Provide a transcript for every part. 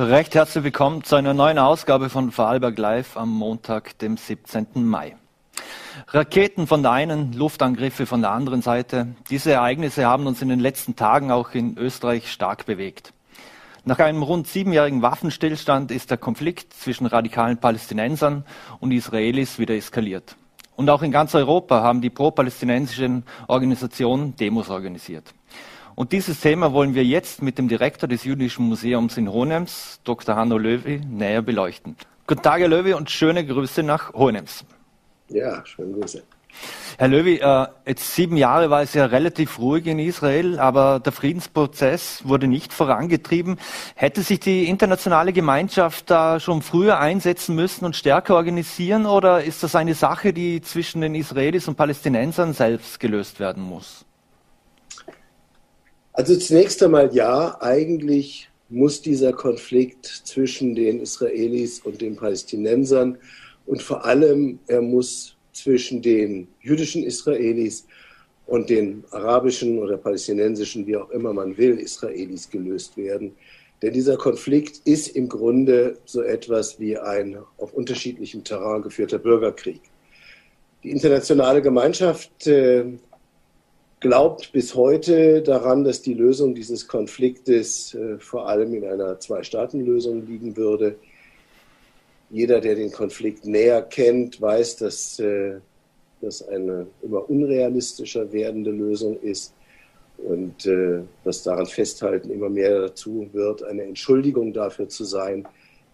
Recht herzlich willkommen zu einer neuen Ausgabe von Vorarlberg Live am Montag, dem 17. Mai. Raketen von der einen, Luftangriffe von der anderen Seite. Diese Ereignisse haben uns in den letzten Tagen auch in Österreich stark bewegt. Nach einem rund siebenjährigen Waffenstillstand ist der Konflikt zwischen radikalen Palästinensern und Israelis wieder eskaliert. Und auch in ganz Europa haben die pro-palästinensischen Organisationen Demos organisiert. Und dieses Thema wollen wir jetzt mit dem Direktor des Jüdischen Museums in Hohenems, Dr. Hanno Löwy, näher beleuchten. Guten Tag, Herr Löwy, und schöne Grüße nach Hohenems. Ja, schöne Grüße. Herr Löwy, äh, jetzt sieben Jahre war es ja relativ ruhig in Israel, aber der Friedensprozess wurde nicht vorangetrieben. Hätte sich die internationale Gemeinschaft da schon früher einsetzen müssen und stärker organisieren oder ist das eine Sache, die zwischen den Israelis und Palästinensern selbst gelöst werden muss? Also zunächst einmal ja, eigentlich muss dieser Konflikt zwischen den Israelis und den Palästinensern und vor allem er muss zwischen den jüdischen Israelis und den arabischen oder palästinensischen, wie auch immer man will, Israelis gelöst werden. Denn dieser Konflikt ist im Grunde so etwas wie ein auf unterschiedlichem Terrain geführter Bürgerkrieg. Die internationale Gemeinschaft äh, glaubt bis heute daran, dass die Lösung dieses Konfliktes äh, vor allem in einer Zwei-Staaten-Lösung liegen würde. Jeder, der den Konflikt näher kennt, weiß, dass äh, das eine immer unrealistischer werdende Lösung ist und äh, das daran festhalten immer mehr dazu wird, eine Entschuldigung dafür zu sein,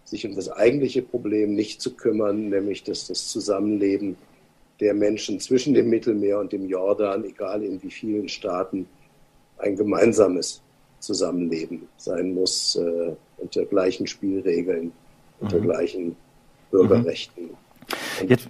sich um das eigentliche Problem nicht zu kümmern, nämlich dass das Zusammenleben der Menschen zwischen dem Mittelmeer und dem Jordan, egal in wie vielen Staaten, ein gemeinsames Zusammenleben sein muss, äh, unter gleichen Spielregeln, unter mhm. gleichen Bürgerrechten. Mhm. Jetzt,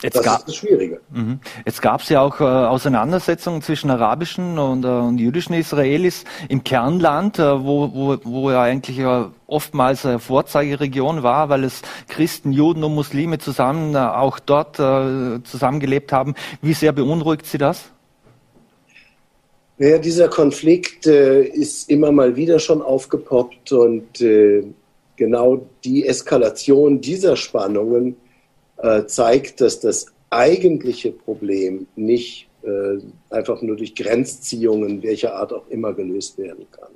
Jetzt das gab, ist das Schwierige. Mhm. Jetzt gab es ja auch äh, Auseinandersetzungen zwischen arabischen und, äh, und, jüdischen Israelis im Kernland, äh, wo, wo, wo ja eigentlich äh, oftmals eine Vorzeigeregion war, weil es Christen, Juden und Muslime zusammen äh, auch dort äh, zusammengelebt haben. Wie sehr beunruhigt Sie das? Naja, dieser Konflikt ist immer mal wieder schon aufgepoppt und genau die Eskalation dieser Spannungen äh, zeigt, dass das eigentliche Problem nicht äh, einfach nur durch Grenzziehungen welcher Art auch immer gelöst werden kann.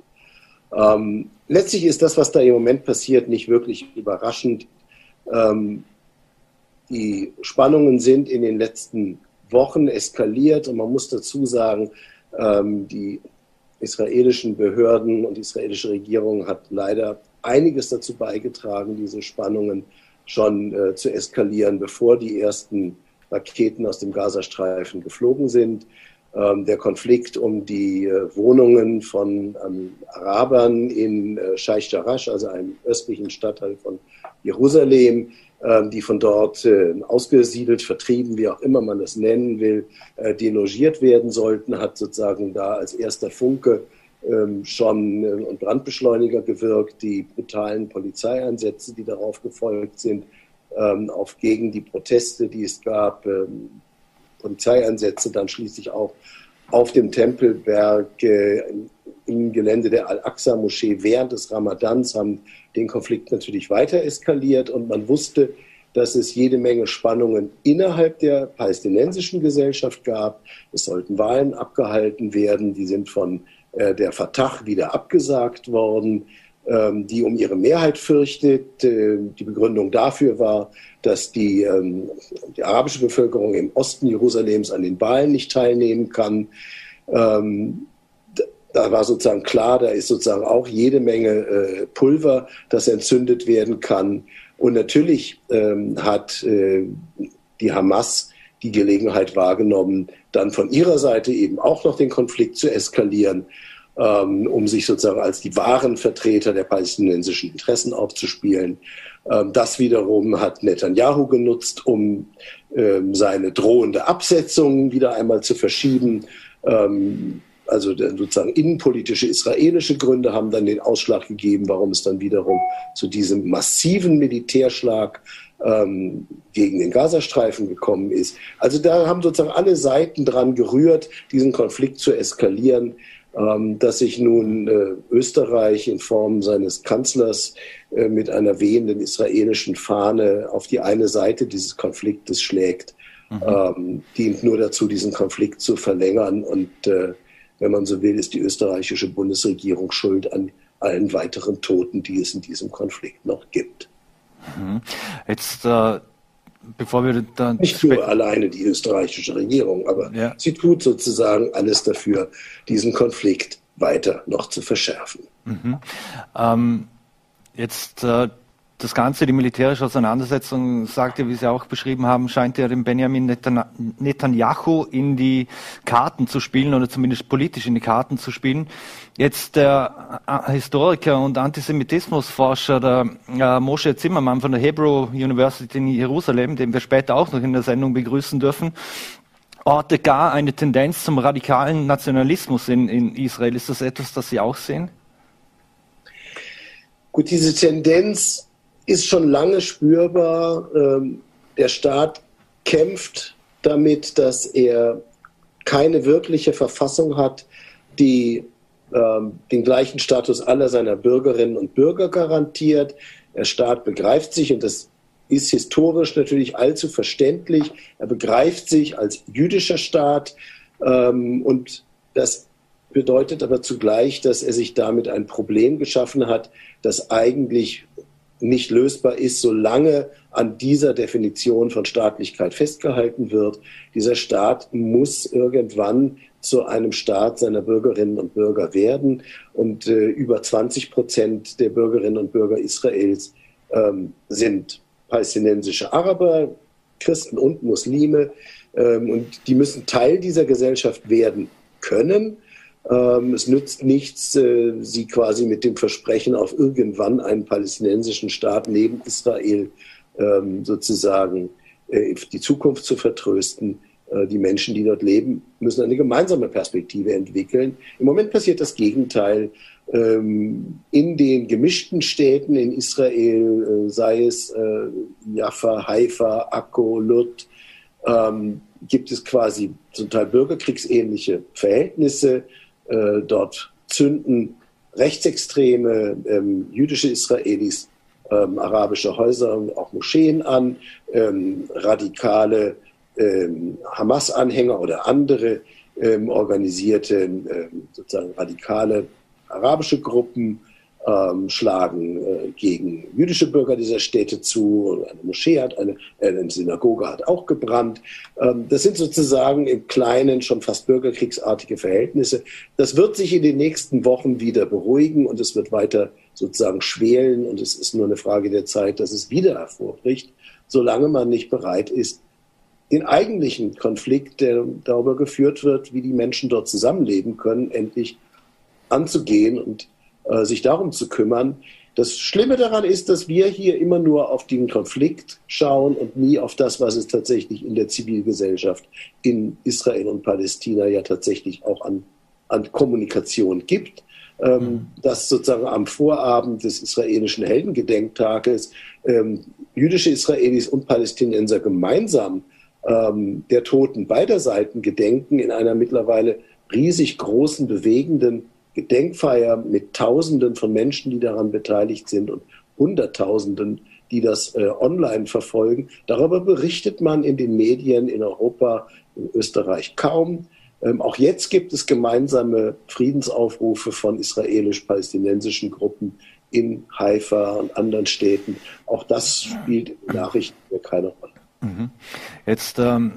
Ähm, letztlich ist das, was da im Moment passiert, nicht wirklich überraschend. Ähm, die Spannungen sind in den letzten Wochen eskaliert und man muss dazu sagen, ähm, die israelischen Behörden und die israelische Regierung hat leider einiges dazu beigetragen, diese Spannungen äh, schon äh, zu eskalieren, bevor die ersten Raketen aus dem Gazastreifen geflogen sind. Ähm, der Konflikt um die äh, Wohnungen von ähm, Arabern in äh, Scheich Jarash, also einem östlichen Stadtteil von Jerusalem, äh, die von dort äh, ausgesiedelt, vertrieben, wie auch immer man das nennen will, äh, delogiert werden sollten, hat sozusagen da als erster Funke ähm, schon äh, und Brandbeschleuniger gewirkt, die brutalen Polizeieinsätze, die darauf gefolgt sind, ähm, auf gegen die Proteste, die es gab, ähm, Polizeieinsätze dann schließlich auch auf dem Tempelberg äh, im Gelände der Al-Aqsa-Moschee während des Ramadans haben den Konflikt natürlich weiter eskaliert und man wusste, dass es jede Menge Spannungen innerhalb der palästinensischen Gesellschaft gab. Es sollten Wahlen abgehalten werden, die sind von äh, der Fatah wieder abgesagt worden, ähm, die um ihre Mehrheit fürchtet. Äh, die Begründung dafür war, dass die, ähm, die arabische Bevölkerung im Osten Jerusalems an den Wahlen nicht teilnehmen kann. Ähm, da war sozusagen klar, da ist sozusagen auch jede Menge äh, Pulver, das entzündet werden kann. Und natürlich hat die Hamas die Gelegenheit wahrgenommen, dann von ihrer Seite eben auch noch den Konflikt zu eskalieren, ähm, um sich sozusagen als die wahren Vertreter der palästinensischen Interessen aufzuspielen. Ähm, das wiederum hat Netanyahu genutzt, um ähm, seine drohende Absetzung wieder einmal zu verschieben. Ähm, also sozusagen innenpolitische israelische Gründe haben dann den Ausschlag gegeben, warum es dann wiederum zu diesem massiven Militärschlag ähm, gegen den Gazastreifen gekommen ist. Also da haben sozusagen alle Seiten dran gerührt, diesen Konflikt zu eskalieren. ähm, dass sich nun äh, Österreich in Form seines Kanzlers äh, mit einer wehenden israelischen Fahne auf die eine Seite dieses Konfliktes schlägt, mhm. ähm, dient nur dazu, diesen Konflikt zu verlängern. Und äh, wenn man so will, ist die österreichische Bundesregierung schuld an allen weiteren Toten, die es in diesem Konflikt noch gibt. Mhm. Jetzt äh, bevor wir dann. Nicht nur alleine die österreichische Regierung, aber ja. sie tut sozusagen alles dafür, diesen Konflikt weiter noch zu verschärfen. Mhm. Ähm, jetzt äh, das Ganze, die militärische Auseinandersetzung, sagte, wie Sie auch beschrieben haben, scheint ja dem Benjamin Netanyahu in die Karten zu spielen oder zumindest politisch in die Karten zu spielen. Jetzt der äh, Historiker und Antisemitismusforscher, der äh, Moshe Zimmermann von der Hebrew University in Jerusalem, den wir später auch noch in der Sendung begrüßen dürfen, ortet gar eine Tendenz zum radikalen Nationalismus in, in Israel. Ist das etwas, das Sie auch sehen? Gut, diese Tendenz ist schon lange spürbar. Ähm, der Staat kämpft damit, dass er keine wirkliche Verfassung hat, die ähm, den gleichen Status aller seiner Bürgerinnen und Bürger garantiert. Der Staat begreift sich, und das ist historisch natürlich allzu verständlich, er begreift sich als jüdischer Staat ähm, und das bedeutet aber zugleich, dass er sich damit ein Problem geschaffen hat, das eigentlich nicht lösbar ist, solange an dieser Definition von Staatlichkeit festgehalten wird. Dieser Staat muss irgendwann zu einem Staat seiner Bürgerinnen und Bürger werden. Und äh, über 20 Prozent der Bürgerinnen und Bürger Israels ähm, sind palästinensische Araber, Christen und Muslime. Ähm, und die müssen Teil dieser Gesellschaft werden können. Ähm, es nützt nichts, äh, sie quasi mit dem Versprechen auf irgendwann einen palästinensischen Staat neben Israel ähm, sozusagen äh, die Zukunft zu vertrösten. Äh, die Menschen, die dort leben, müssen eine gemeinsame Perspektive entwickeln. Im Moment passiert das Gegenteil. Ähm, in den gemischten Städten in Israel, sei es Jaffa, Haifa, Akko, Lut, gibt es quasi zum Teil bürgerkriegsähnliche Verhältnisse. Äh, dort zünden rechtsextreme ähm, jüdische Israelis ähm, arabische Häuser und auch Moscheen an, ähm, radikale ähm, Hamas-Anhänger oder andere ähm, organisierte ähm, sozusagen radikale arabische Gruppen ähm, schlagen äh, gegen jüdische Bürger dieser Städte zu. Eine Moschee hat, eine, äh, eine Synagoge hat auch gebrannt. Ähm, das sind sozusagen im Kleinen schon fast bürgerkriegsartige Verhältnisse. Das wird sich in den nächsten Wochen wieder beruhigen und es wird weiter sozusagen schwelen und es ist nur eine Frage der Zeit, dass es wieder hervorbricht, solange man nicht bereit ist, den eigentlichen Konflikt, der darüber geführt wird, wie die Menschen dort zusammenleben können, endlich anzugehen und sich darum zu kümmern. Das Schlimme daran ist, dass wir hier immer nur auf den Konflikt schauen und nie auf das, was es tatsächlich in der Zivilgesellschaft in Israel und Palästina ja tatsächlich auch an, an Kommunikation gibt. Ähm, mhm. dass sozusagen am Vorabend des israelischen Heldengedenktages ähm, jüdische Israelis und Palästinenser gemeinsam ähm, der Toten beider Seiten gedenken in einer mittlerweile riesig großen, bewegenden Gedenkfeier mit Tausenden von Menschen, die daran beteiligt sind und Hunderttausenden, die das äh, online verfolgen. Darüber berichtet man in den Medien in Europa, in Österreich kaum. Ähm, auch jetzt gibt es gemeinsame Friedensaufrufe von israelisch-palästinensischen Gruppen in Haifa und anderen Städten. Auch das spielt in Nachrichten keine Rolle. Mhm. Jetzt ähm,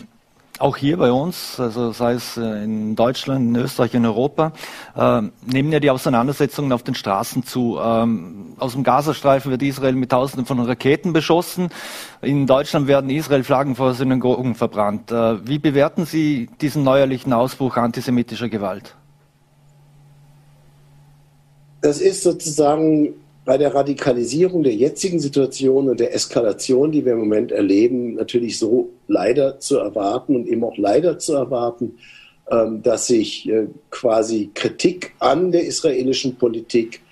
auch hier bei uns, also sei es äh, in Deutschland, in Österreich, in Europa, äh, nehmen ja die Auseinandersetzungen auf den Straßen zu. Ähm, aus dem Gazastreifen wird Israel mit Tausenden von Raketen beschossen. In Deutschland werden Israel-Flaggen vor Synagogen verbrannt. Äh, wie bewerten Sie diesen neuerlichen Ausbruch antisemitischer Gewalt? Das ist sozusagen bei der Radikalisierung der jetzigen Situation und der Eskalation, die wir im Moment erleben, natürlich so leider zu erwarten und eben auch leider zu erwarten, ähm, dass sich äh, quasi Kritik an der israelischen Politik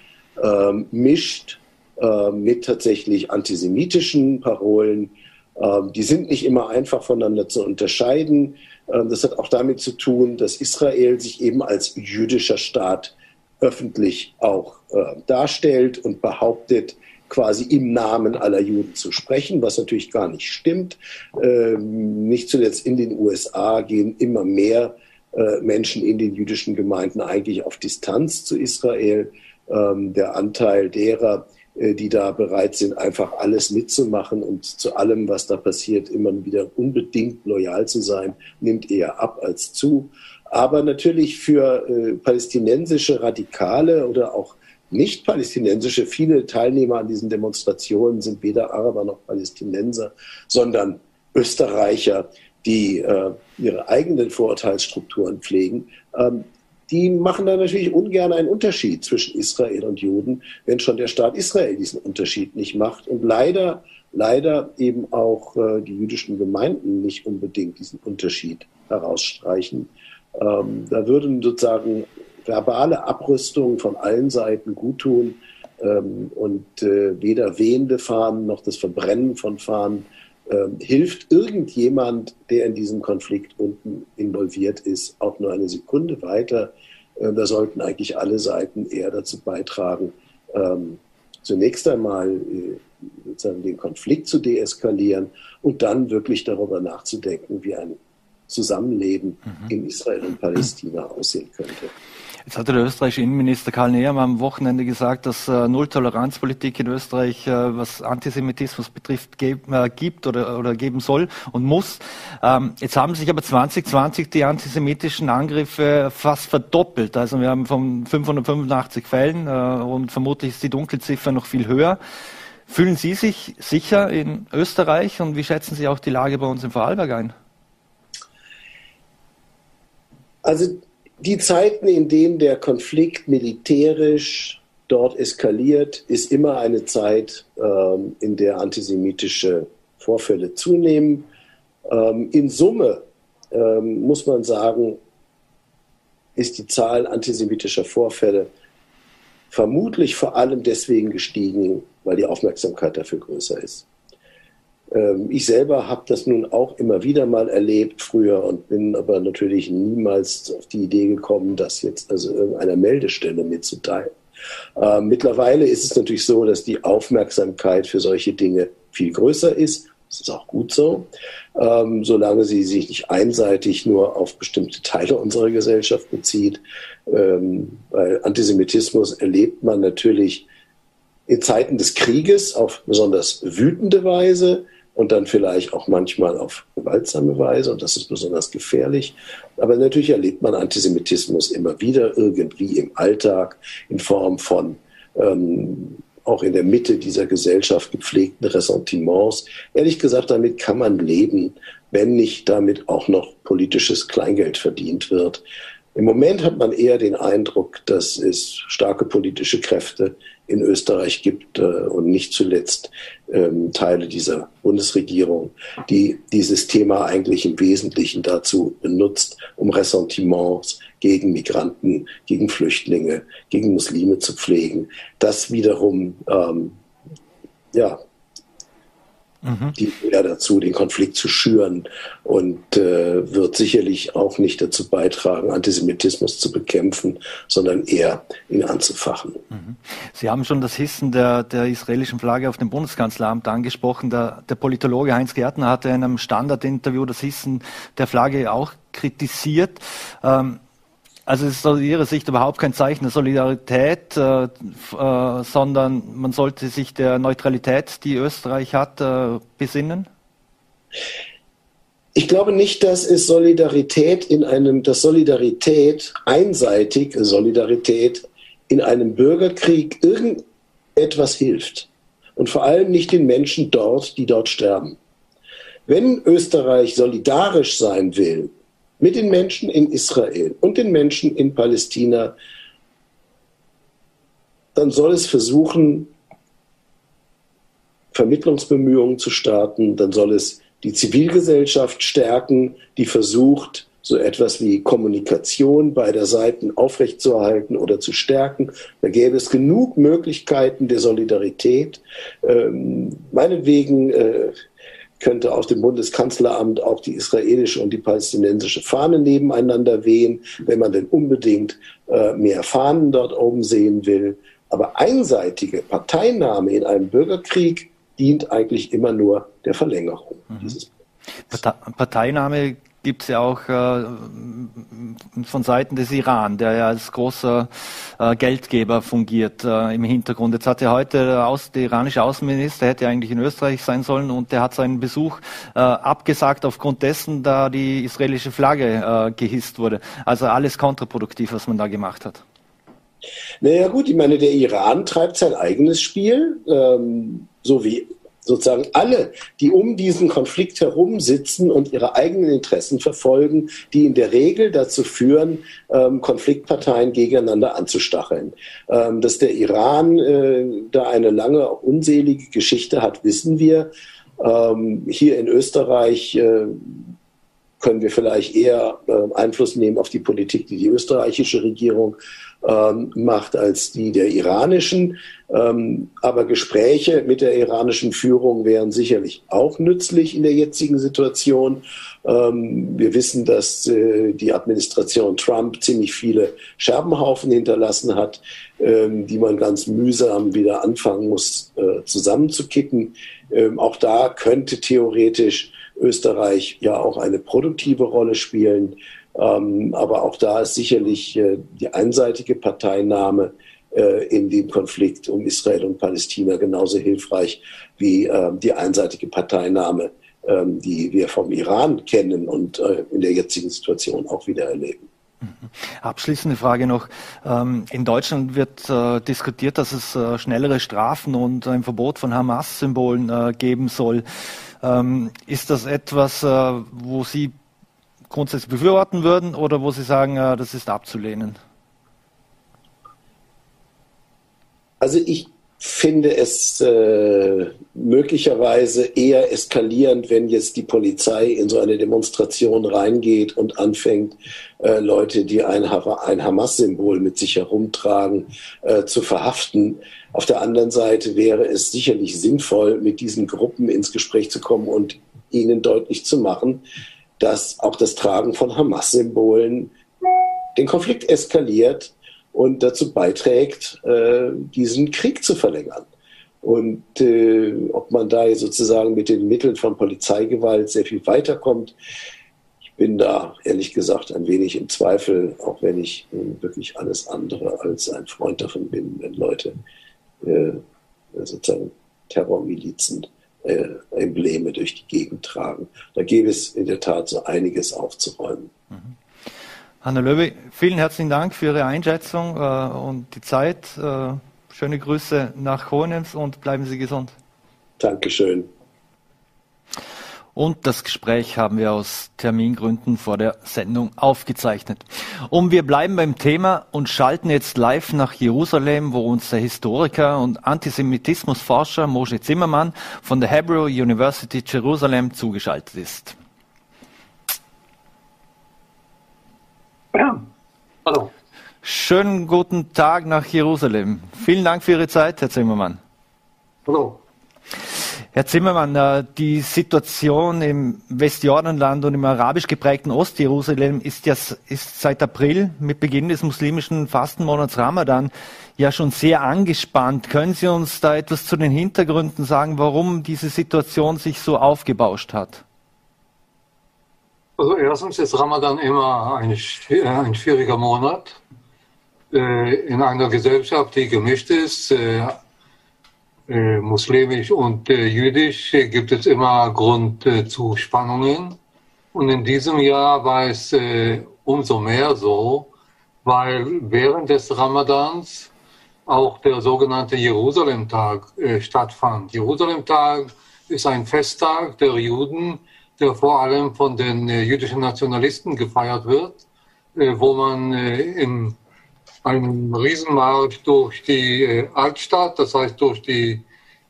ähm, mischt äh, mit tatsächlich antisemitischen Parolen. Ähm, die sind nicht immer einfach voneinander zu unterscheiden. Ähm, das hat auch damit zu tun, dass Israel sich eben als jüdischer Staat öffentlich auch äh, darstellt und behauptet, quasi im Namen aller Juden zu sprechen, was natürlich gar nicht stimmt. Ähm, nicht zuletzt in den USA gehen immer mehr äh, Menschen in den jüdischen Gemeinden eigentlich auf Distanz zu Israel. Ähm, der Anteil derer, äh, die da bereit sind, einfach alles mitzumachen und zu allem, was da passiert, immer wieder unbedingt loyal zu sein, nimmt eher ab als zu. Aber natürlich für äh, palästinensische Radikale oder auch nicht-palästinensische, viele Teilnehmer an diesen Demonstrationen sind weder Araber noch Palästinenser, sondern Österreicher, die äh, ihre eigenen Vorurteilsstrukturen pflegen. Ähm, die machen da natürlich ungern einen Unterschied zwischen Israel und Juden, wenn schon der Staat Israel diesen Unterschied nicht macht und leider, leider eben auch äh, die jüdischen Gemeinden nicht unbedingt diesen Unterschied herausstreichen. Ähm, da würden sozusagen verbale Abrüstungen von allen Seiten guttun ähm, und äh, weder wehende Fahnen noch das Verbrennen von Fahnen ähm, hilft irgendjemand, der in diesem Konflikt unten involviert ist, auch nur eine Sekunde weiter. Äh, da sollten eigentlich alle Seiten eher dazu beitragen, ähm, zunächst einmal äh, sozusagen den Konflikt zu deeskalieren und dann wirklich darüber nachzudenken, wie ein Zusammenleben mhm. in Israel und Palästina aussehen könnte. Jetzt hatte der österreichische Innenminister Karl Nehammer am Wochenende gesagt, dass äh, Null-Toleranz-Politik in Österreich, äh, was Antisemitismus betrifft, äh, gibt oder, oder geben soll und muss. Ähm, jetzt haben sich aber 2020 die antisemitischen Angriffe fast verdoppelt. Also wir haben von 585 Fällen äh, und vermutlich ist die Dunkelziffer noch viel höher. Fühlen Sie sich sicher in Österreich und wie schätzen Sie auch die Lage bei uns im Vorarlberg ein? Also die Zeiten, in denen der Konflikt militärisch dort eskaliert, ist immer eine Zeit, ähm, in der antisemitische Vorfälle zunehmen. Ähm, in Summe ähm, muss man sagen, ist die Zahl antisemitischer Vorfälle vermutlich vor allem deswegen gestiegen, weil die Aufmerksamkeit dafür größer ist. Ähm, ich selber habe das nun auch immer wieder mal erlebt früher und bin aber natürlich niemals auf die Idee gekommen, das jetzt also irgendeiner Meldestelle mitzuteilen. Äh, mittlerweile ist es natürlich so, dass die Aufmerksamkeit für solche Dinge viel größer ist. Das ist auch gut so, ähm, solange sie sich nicht einseitig nur auf bestimmte Teile unserer Gesellschaft bezieht. Ähm, weil Antisemitismus erlebt man natürlich in Zeiten des Krieges auf besonders wütende Weise und dann vielleicht auch manchmal auf gewaltsame Weise und das ist besonders gefährlich. Aber natürlich erlebt man Antisemitismus immer wieder irgendwie im Alltag in Form von ähm, auch in der Mitte dieser Gesellschaft gepflegten Ressentiments. Ehrlich gesagt, damit kann man leben, wenn nicht damit auch noch politisches Kleingeld verdient wird. Im Moment hat man eher den Eindruck, dass es starke politische Kräfte in Österreich gibt äh, und nicht zuletzt ähm, Teile dieser Bundesregierung, die dieses Thema eigentlich im Wesentlichen dazu benutzt, um Ressentiments gegen Migranten, gegen Flüchtlinge, gegen Muslime zu pflegen. Das wiederum ähm, ja, mhm. die eher dazu, den Konflikt zu schüren und äh, wird sicherlich auch nicht dazu beitragen, Antisemitismus zu bekämpfen, sondern eher ihn anzufachen. Mhm. Sie haben schon das Hissen der, der israelischen Flagge auf dem Bundeskanzleramt angesprochen. Der, der Politologe Heinz Gärtner hatte in einem Standardinterview das Hissen der Flagge auch kritisiert. Ähm, also es ist aus Ihrer Sicht überhaupt kein Zeichen der Solidarität, äh, äh, sondern man sollte sich der Neutralität, die Österreich hat, äh, besinnen? Ich glaube nicht, dass es Solidarität in einem, dass Solidarität einseitig, Solidarität in einem Bürgerkrieg irgendetwas hilft. Und vor allem nicht den Menschen dort, die dort sterben. Wenn Österreich solidarisch sein will mit den Menschen in Israel und den Menschen in Palästina, dann soll es versuchen, Vermittlungsbemühungen zu starten, dann soll es die Zivilgesellschaft stärken, die versucht, so etwas wie Kommunikation beider Seiten aufrechtzuerhalten oder zu stärken. Da gäbe es genug Möglichkeiten der Solidarität. Ähm, meinetwegen äh, könnte auf dem Bundeskanzleramt auch die israelische und die palästinensische Fahne nebeneinander wehen, wenn man denn unbedingt äh, mehr Fahnen dort oben sehen will. Aber einseitige Parteinahme in einem Bürgerkrieg dient eigentlich immer nur der Verlängerung mhm. dieses Parteinahme gibt es ja auch äh, von Seiten des Iran, der ja als großer äh, Geldgeber fungiert äh, im Hintergrund. Jetzt hat ja heute der, Aus, der iranische Außenminister, hätte ja eigentlich in Österreich sein sollen, und der hat seinen Besuch äh, abgesagt aufgrund dessen, da die israelische Flagge äh, gehisst wurde. Also alles kontraproduktiv, was man da gemacht hat. Naja gut, ich meine, der Iran treibt sein eigenes Spiel, ähm, so wie sozusagen alle, die um diesen Konflikt herum sitzen und ihre eigenen Interessen verfolgen, die in der Regel dazu führen, ähm, Konfliktparteien gegeneinander anzustacheln. Ähm, dass der Iran äh, da eine lange, unselige Geschichte hat, wissen wir. Ähm, hier in Österreich äh, können wir vielleicht eher äh, Einfluss nehmen auf die Politik, die die österreichische Regierung ähm, macht als die der iranischen. Ähm, aber Gespräche mit der iranischen Führung wären sicherlich auch nützlich in der jetzigen Situation. Ähm, wir wissen, dass äh, die Administration Trump ziemlich viele Scherbenhaufen hinterlassen hat, ähm, die man ganz mühsam wieder anfangen muss äh, zusammenzukippen. Ähm, auch da könnte theoretisch Österreich ja auch eine produktive Rolle spielen. Ähm, aber auch da ist sicherlich äh, die einseitige Parteinahme äh, in dem Konflikt um Israel und Palästina genauso hilfreich wie äh, die einseitige Parteinahme, ähm, die wir vom Iran kennen und äh, in der jetzigen Situation auch wieder erleben. Mhm. Abschließende Frage noch. Ähm, in Deutschland wird äh, diskutiert, dass es äh, schnellere Strafen und ein Verbot von Hamas-Symbolen geben soll. Ähm, ist das etwas, wo Sie grundsätzlich befürworten würden oder wo Sie sagen, äh, das ist abzulehnen? Also ich finde es äh, möglicherweise eher eskalierend, wenn jetzt die Polizei in so eine Demonstration reingeht und anfängt, äh, Leute, die ein, ein Hamas-Symbol mit sich herumtragen, äh, zu verhaften. Auf der anderen Seite wäre es sicherlich sinnvoll, mit diesen Gruppen ins Gespräch zu kommen und ihnen deutlich zu machen, dass auch das Tragen von Hamas-Symbolen den Konflikt eskaliert und dazu beiträgt, äh, diesen Krieg zu verlängern. Und äh, ob man da sozusagen mit den Mitteln von Polizeigewalt sehr viel weiterkommt, ich bin da ehrlich gesagt ein wenig im Zweifel, auch wenn ich äh, wirklich alles andere als ein Freund davon bin, wenn Leute sozusagen Terrormilizen äh, Embleme durch die Gegend tragen. Da gäbe es in der Tat so einiges aufzuräumen. Mhm. Hanna Löwe, vielen herzlichen Dank für Ihre Einschätzung äh, und die Zeit. Äh, schöne Grüße nach Hohenems und bleiben Sie gesund. Dankeschön. Und das Gespräch haben wir aus Termingründen vor der Sendung aufgezeichnet. Und wir bleiben beim Thema und schalten jetzt live nach Jerusalem, wo uns der Historiker und Antisemitismusforscher Moshe Zimmermann von der Hebrew University Jerusalem zugeschaltet ist. Ja, hallo. Schönen guten Tag nach Jerusalem. Vielen Dank für Ihre Zeit, Herr Zimmermann. Hallo. Herr Zimmermann, äh, die Situation im Westjordanland und im arabisch geprägten Ostjerusalem ist ja ist seit April mit Beginn des muslimischen Fastenmonats Ramadan ja schon sehr angespannt. Können Sie uns da etwas zu den Hintergründen sagen, warum diese Situation sich so aufgebauscht hat? Also erstens ist Ramadan immer ein, ein schwieriger Monat äh, in einer Gesellschaft, die gemischt ist. Äh, muslimisch und äh, jüdisch äh, gibt es immer Grund zu Spannungen. Und in diesem Jahr war es umso mehr so, weil während des Ramadans auch der sogenannte Jerusalem-Tag stattfand. Jerusalem-Tag ist ein Festtag der Juden, der vor allem von den jüdischen Nationalisten gefeiert wird, wo man im einen Riesenmarsch durch die äh, Altstadt, das heißt durch die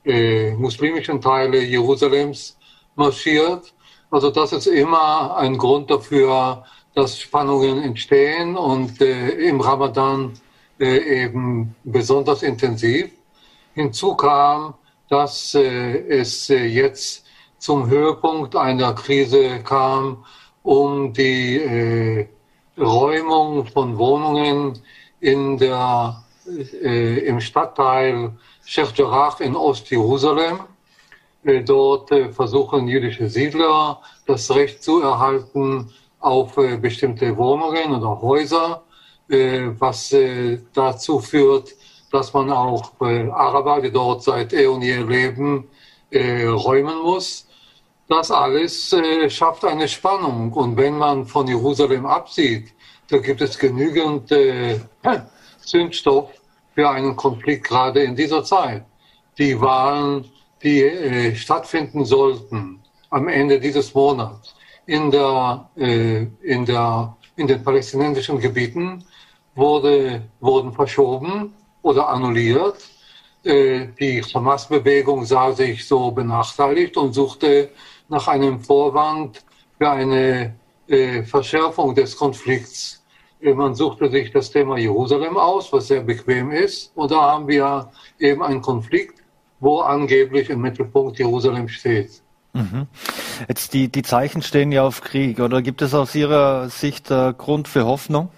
äh, muslimischen Teile Jerusalems marschiert. Also das ist immer ein Grund dafür, dass Spannungen entstehen und äh, im Ramadan äh, eben besonders intensiv. Hinzu kam, dass äh, es äh, jetzt zum Höhepunkt einer Krise kam, um die Räumung von Wohnungen in der, äh, im Stadtteil Sheikh Jarrah in Ostjerusalem. Äh, dort äh, versuchen jüdische Siedler das Recht zu erhalten auf äh, bestimmte Wohnungen oder Häuser, äh, was äh, dazu führt, dass man auch Araber, die dort seit eh und je leben, räumen muss. Das alles schafft eine Spannung. Und wenn man von Jerusalem absieht, da gibt es genügend Zündstoff für einen Konflikt gerade in dieser Zeit. Die Wahlen, die stattfinden sollten am Ende dieses Monats in, der, in, der, in den palästinensischen Gebieten, wurde, wurden verschoben oder annulliert. Äh, die Hamas-Bewegung sah sich so benachteiligt und suchte nach einem Vorwand für eine äh, Verschärfung des Konflikts. Äh, man suchte sich das Thema Jerusalem aus, was sehr bequem ist. Und da haben wir eben einen Konflikt, wo angeblich im Mittelpunkt Jerusalem steht. Mhm. Jetzt die, die Zeichen stehen ja auf Krieg. Oder gibt es aus Ihrer Sicht äh, Grund für Hoffnung?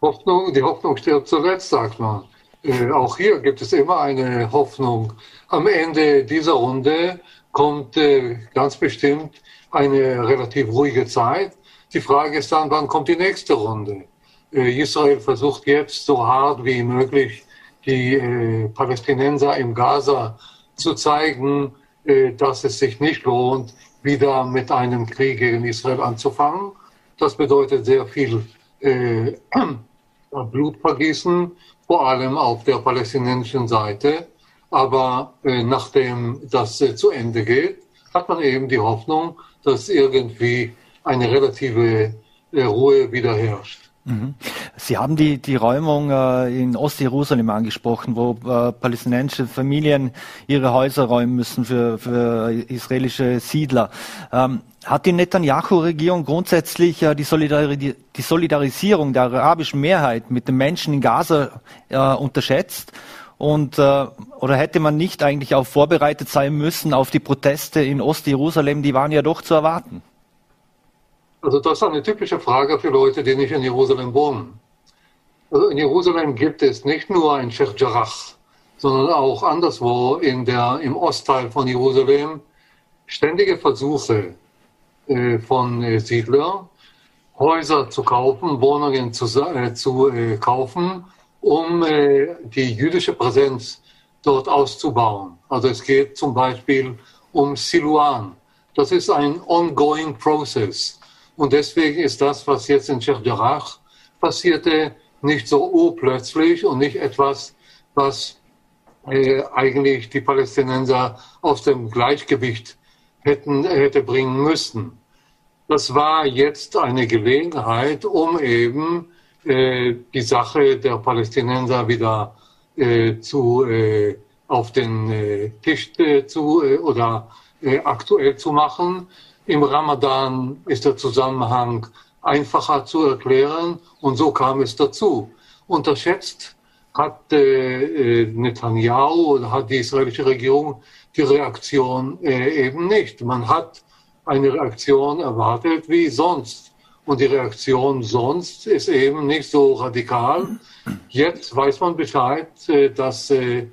Hoffnung, die Hoffnung stirbt zuletzt, sagt man. Äh, auch hier gibt es immer eine Hoffnung. Am Ende dieser Runde kommt äh, ganz bestimmt eine relativ ruhige Zeit. Die Frage ist dann, wann kommt die nächste Runde? Äh, Israel versucht jetzt so hart wie möglich die äh, Palästinenser im Gaza zu zeigen, äh, dass es sich nicht lohnt, wieder mit einem Krieg gegen Israel anzufangen. Das bedeutet sehr viel Blutvergießen, vor allem auf der palästinensischen Seite. Aber äh, nachdem das äh, zu Ende geht, hat man eben die Hoffnung, dass irgendwie eine relative äh, Ruhe wieder herrscht. Mhm. Sie haben die, die Räumung äh, in Ostjerusalem angesprochen, wo äh, palästinensische Familien ihre Häuser räumen müssen für, für israelische Siedler. Ähm, hat die Netanyahu-Regierung grundsätzlich äh, die, Solidari die, Solidarisierung der arabischen Mehrheit mit den Menschen in Gaza unterschätzt? Und, äh, oder hätte man nicht eigentlich auch vorbereitet sein müssen auf die Proteste in Ostjerusalem? Die waren ja doch zu erwarten. Also das ist eine typische Frage für Leute, die nicht in Jerusalem wohnen. Also in Jerusalem gibt es nicht nur ein Sheikh Jarrah, sondern auch anderswo in der, im Ostteil von Jerusalem ständige Versuche äh, von äh, Siedlern, Häuser zu kaufen, Wohnungen zu, äh, zu äh, kaufen, um äh, die jüdische Präsenz dort auszubauen. Also es geht zum Beispiel um Siluan. Das ist ein ongoing process. Und deswegen ist das, was jetzt in Sheikh passierte, nicht so urplötzlich und nicht etwas, was äh, eigentlich die Palästinenser aus dem Gleichgewicht hätten, hätte bringen müssen. Das war jetzt eine Gelegenheit, um eben die Sache der Palästinenser wieder äh, zu, äh, auf den äh, Tisch äh, zu oder aktuell zu machen im Ramadan ist der Zusammenhang einfacher zu erklären und so kam es dazu. Unterschätzt hat äh, Netanyahu oder hat die israelische Regierung die Reaktion äh, eben nicht. Man hat eine Reaktion erwartet wie sonst. Und die Reaktion sonst ist eben nicht so radikal. Jetzt weiß man Bescheid, äh, dass äh,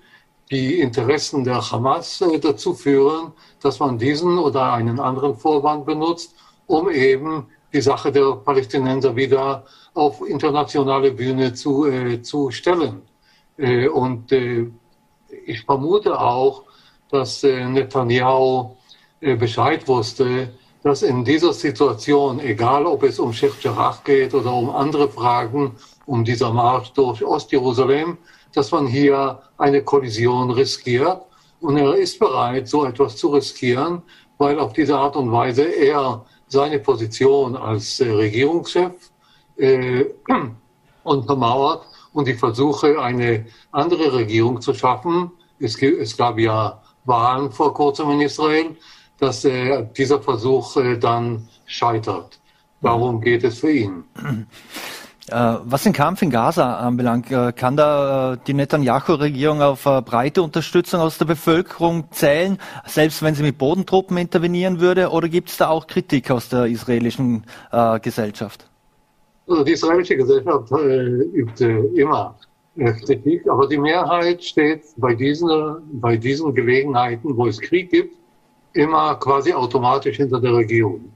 die Interessen der Hamas äh, dazu führen, dass man diesen oder einen anderen Vorwand benutzt, um eben die Sache der Palästinenser wieder auf internationale Bühne zu, zu stellen. Und ich vermute auch, dass Netanyahu Bescheid wusste, dass in dieser Situation, egal ob es um Sheikh geht oder um andere Fragen, um dieser Marsch durch Ostjerusalem, dass man hier eine Kollision riskiert. Und er ist bereit, so etwas zu riskieren, weil auf diese Art und Weise er seine Position als äh, Regierungschef äh, untermauert und die Versuche, eine andere Regierung zu schaffen. Es, es gab ja Wahlen vor kurzem in Israel, dass äh, dieser Versuch äh, dann scheitert. Darum geht es für ihn. Äh, was den Kampf in Gaza anbelangt, äh, kann da äh, die Netanyahu-Regierung auf breite Unterstützung aus der Bevölkerung zählen, selbst wenn sie mit Bodentruppen intervenieren würde, oder gibt es da auch Kritik aus der israelischen äh, Gesellschaft? Also die israelische Gesellschaft äh, übt äh, immer Kritik, aber die Mehrheit steht bei diesen, bei diesen Gelegenheiten, wo es Krieg gibt, immer quasi automatisch hinter der Regierung.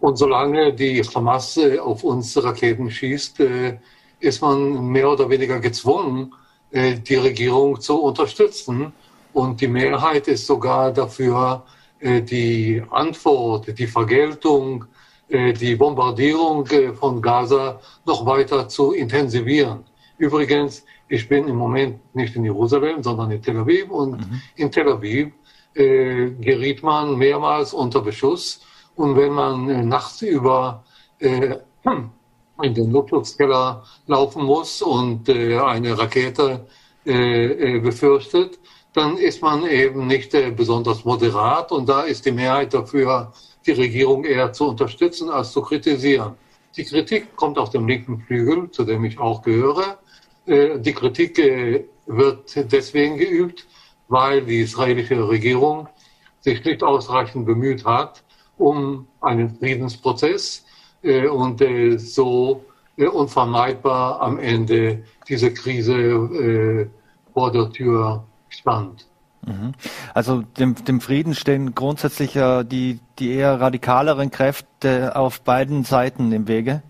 Und solange die Hamas äh, auf uns Raketen schießt, äh, ist man mehr oder weniger gezwungen, äh, die Regierung zu unterstützen. Und die Mehrheit ist sogar dafür, die Antwort, die Vergeltung, die Bombardierung von Gaza noch weiter zu intensivieren. Übrigens, ich bin im Moment nicht in Jerusalem, sondern in Tel Aviv. Und mhm. in Tel Aviv äh, geriet man mehrmals unter Beschuss. Und wenn man äh, nachts über äh, in den Luftschutzkeller laufen muss und äh, eine Rakete äh, äh, befürchtet, dann ist man eben nicht besonders moderat. Und da ist die Mehrheit dafür, die Regierung eher zu unterstützen als zu kritisieren. Die Kritik kommt aus dem linken Flügel, zu dem ich auch gehöre. Die Kritik wird deswegen geübt, weil die israelische Regierung sich nicht ausreichend bemüht hat, um einen Friedensprozess äh, und äh, so äh, unvermeidbar am Ende diese Krise äh, vor der Tür stand. Mhm. Also dem, dem Frieden stehen grundsätzlich äh, die, die eher radikaleren Kräfte auf beiden Seiten im Wege?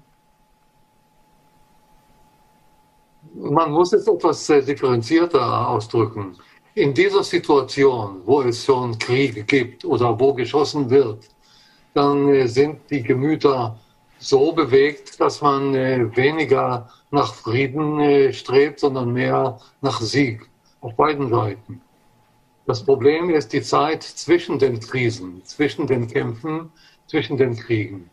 Man muss es etwas äh, differenzierter ausdrücken. In dieser Situation, wo es schon Kriege gibt oder wo geschossen wird, dann äh, sind die Gemüter so bewegt, dass man äh, weniger nach Frieden äh, strebt, sondern mehr nach Sieg auf beiden Seiten. Das Problem ist die Zeit zwischen den Krisen, zwischen den Kämpfen, zwischen den Kriegen.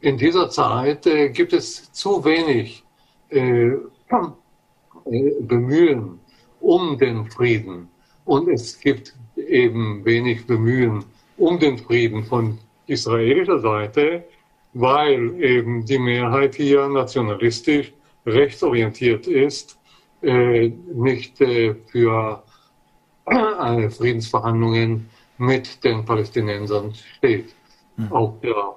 In dieser Zeit gibt es zu wenig Bemühen um den Frieden und es gibt eben wenig Bemühen um den Frieden von israelischer Seite, weil eben die Mehrheit hier nationalistisch rechtsorientiert ist, äh, nicht äh, für äh, Friedensverhandlungen mit den Palästinensern steht. Mhm. Auf der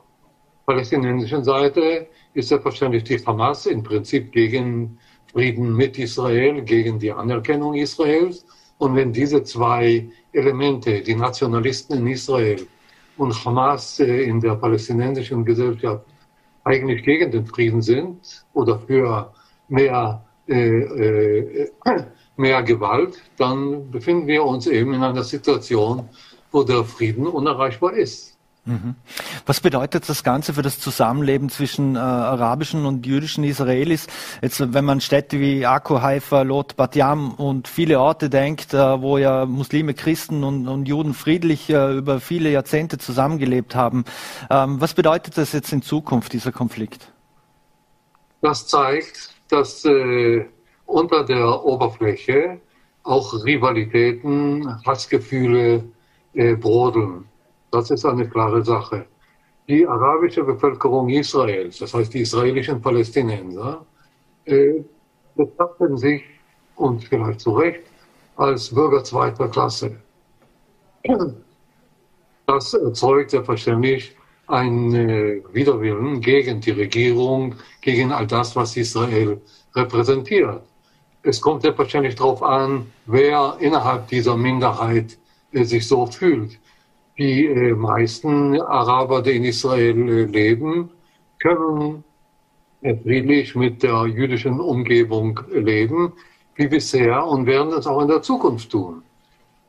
palästinensischen Seite ist selbstverständlich die Hamas im Prinzip gegen Frieden mit Israel, gegen die Anerkennung Israels. Und wenn diese zwei Elemente, die Nationalisten in Israel und Hamas äh, in der palästinensischen Gesellschaft eigentlich gegen den Frieden sind oder für mehr, äh, äh, mehr Gewalt, dann befinden wir uns eben in einer Situation, wo der Frieden unerreichbar ist. Mhm. Was bedeutet das Ganze für das Zusammenleben zwischen äh, arabischen und jüdischen Israelis? Jetzt, wenn man Städte wie Akko, Haifa, Lot, Bat Yam und viele Orte denkt, äh, wo ja Muslime, Christen und, und Juden friedlich äh, über viele Jahrzehnte zusammengelebt haben. Ähm, was bedeutet das jetzt in Zukunft, dieser Konflikt? Das zeigt, dass äh, unter der Oberfläche auch Rivalitäten, Hassgefühle äh, brodeln. Das ist eine klare Sache. Die arabische Bevölkerung Israels, das heißt die israelischen Palästinenser, äh, betrachten sich, und vielleicht zu Recht, als Bürger zweiter Klasse. Das erzeugt selbstverständlich einen äh, Widerwillen gegen die Regierung, gegen all das, was Israel repräsentiert. Es kommt selbstverständlich darauf an, wer innerhalb dieser Minderheit äh, sich so fühlt. Die äh, meisten Araber, die in Israel äh, leben, können äh, friedlich mit der jüdischen Umgebung leben, wie bisher, und werden es auch in der Zukunft tun.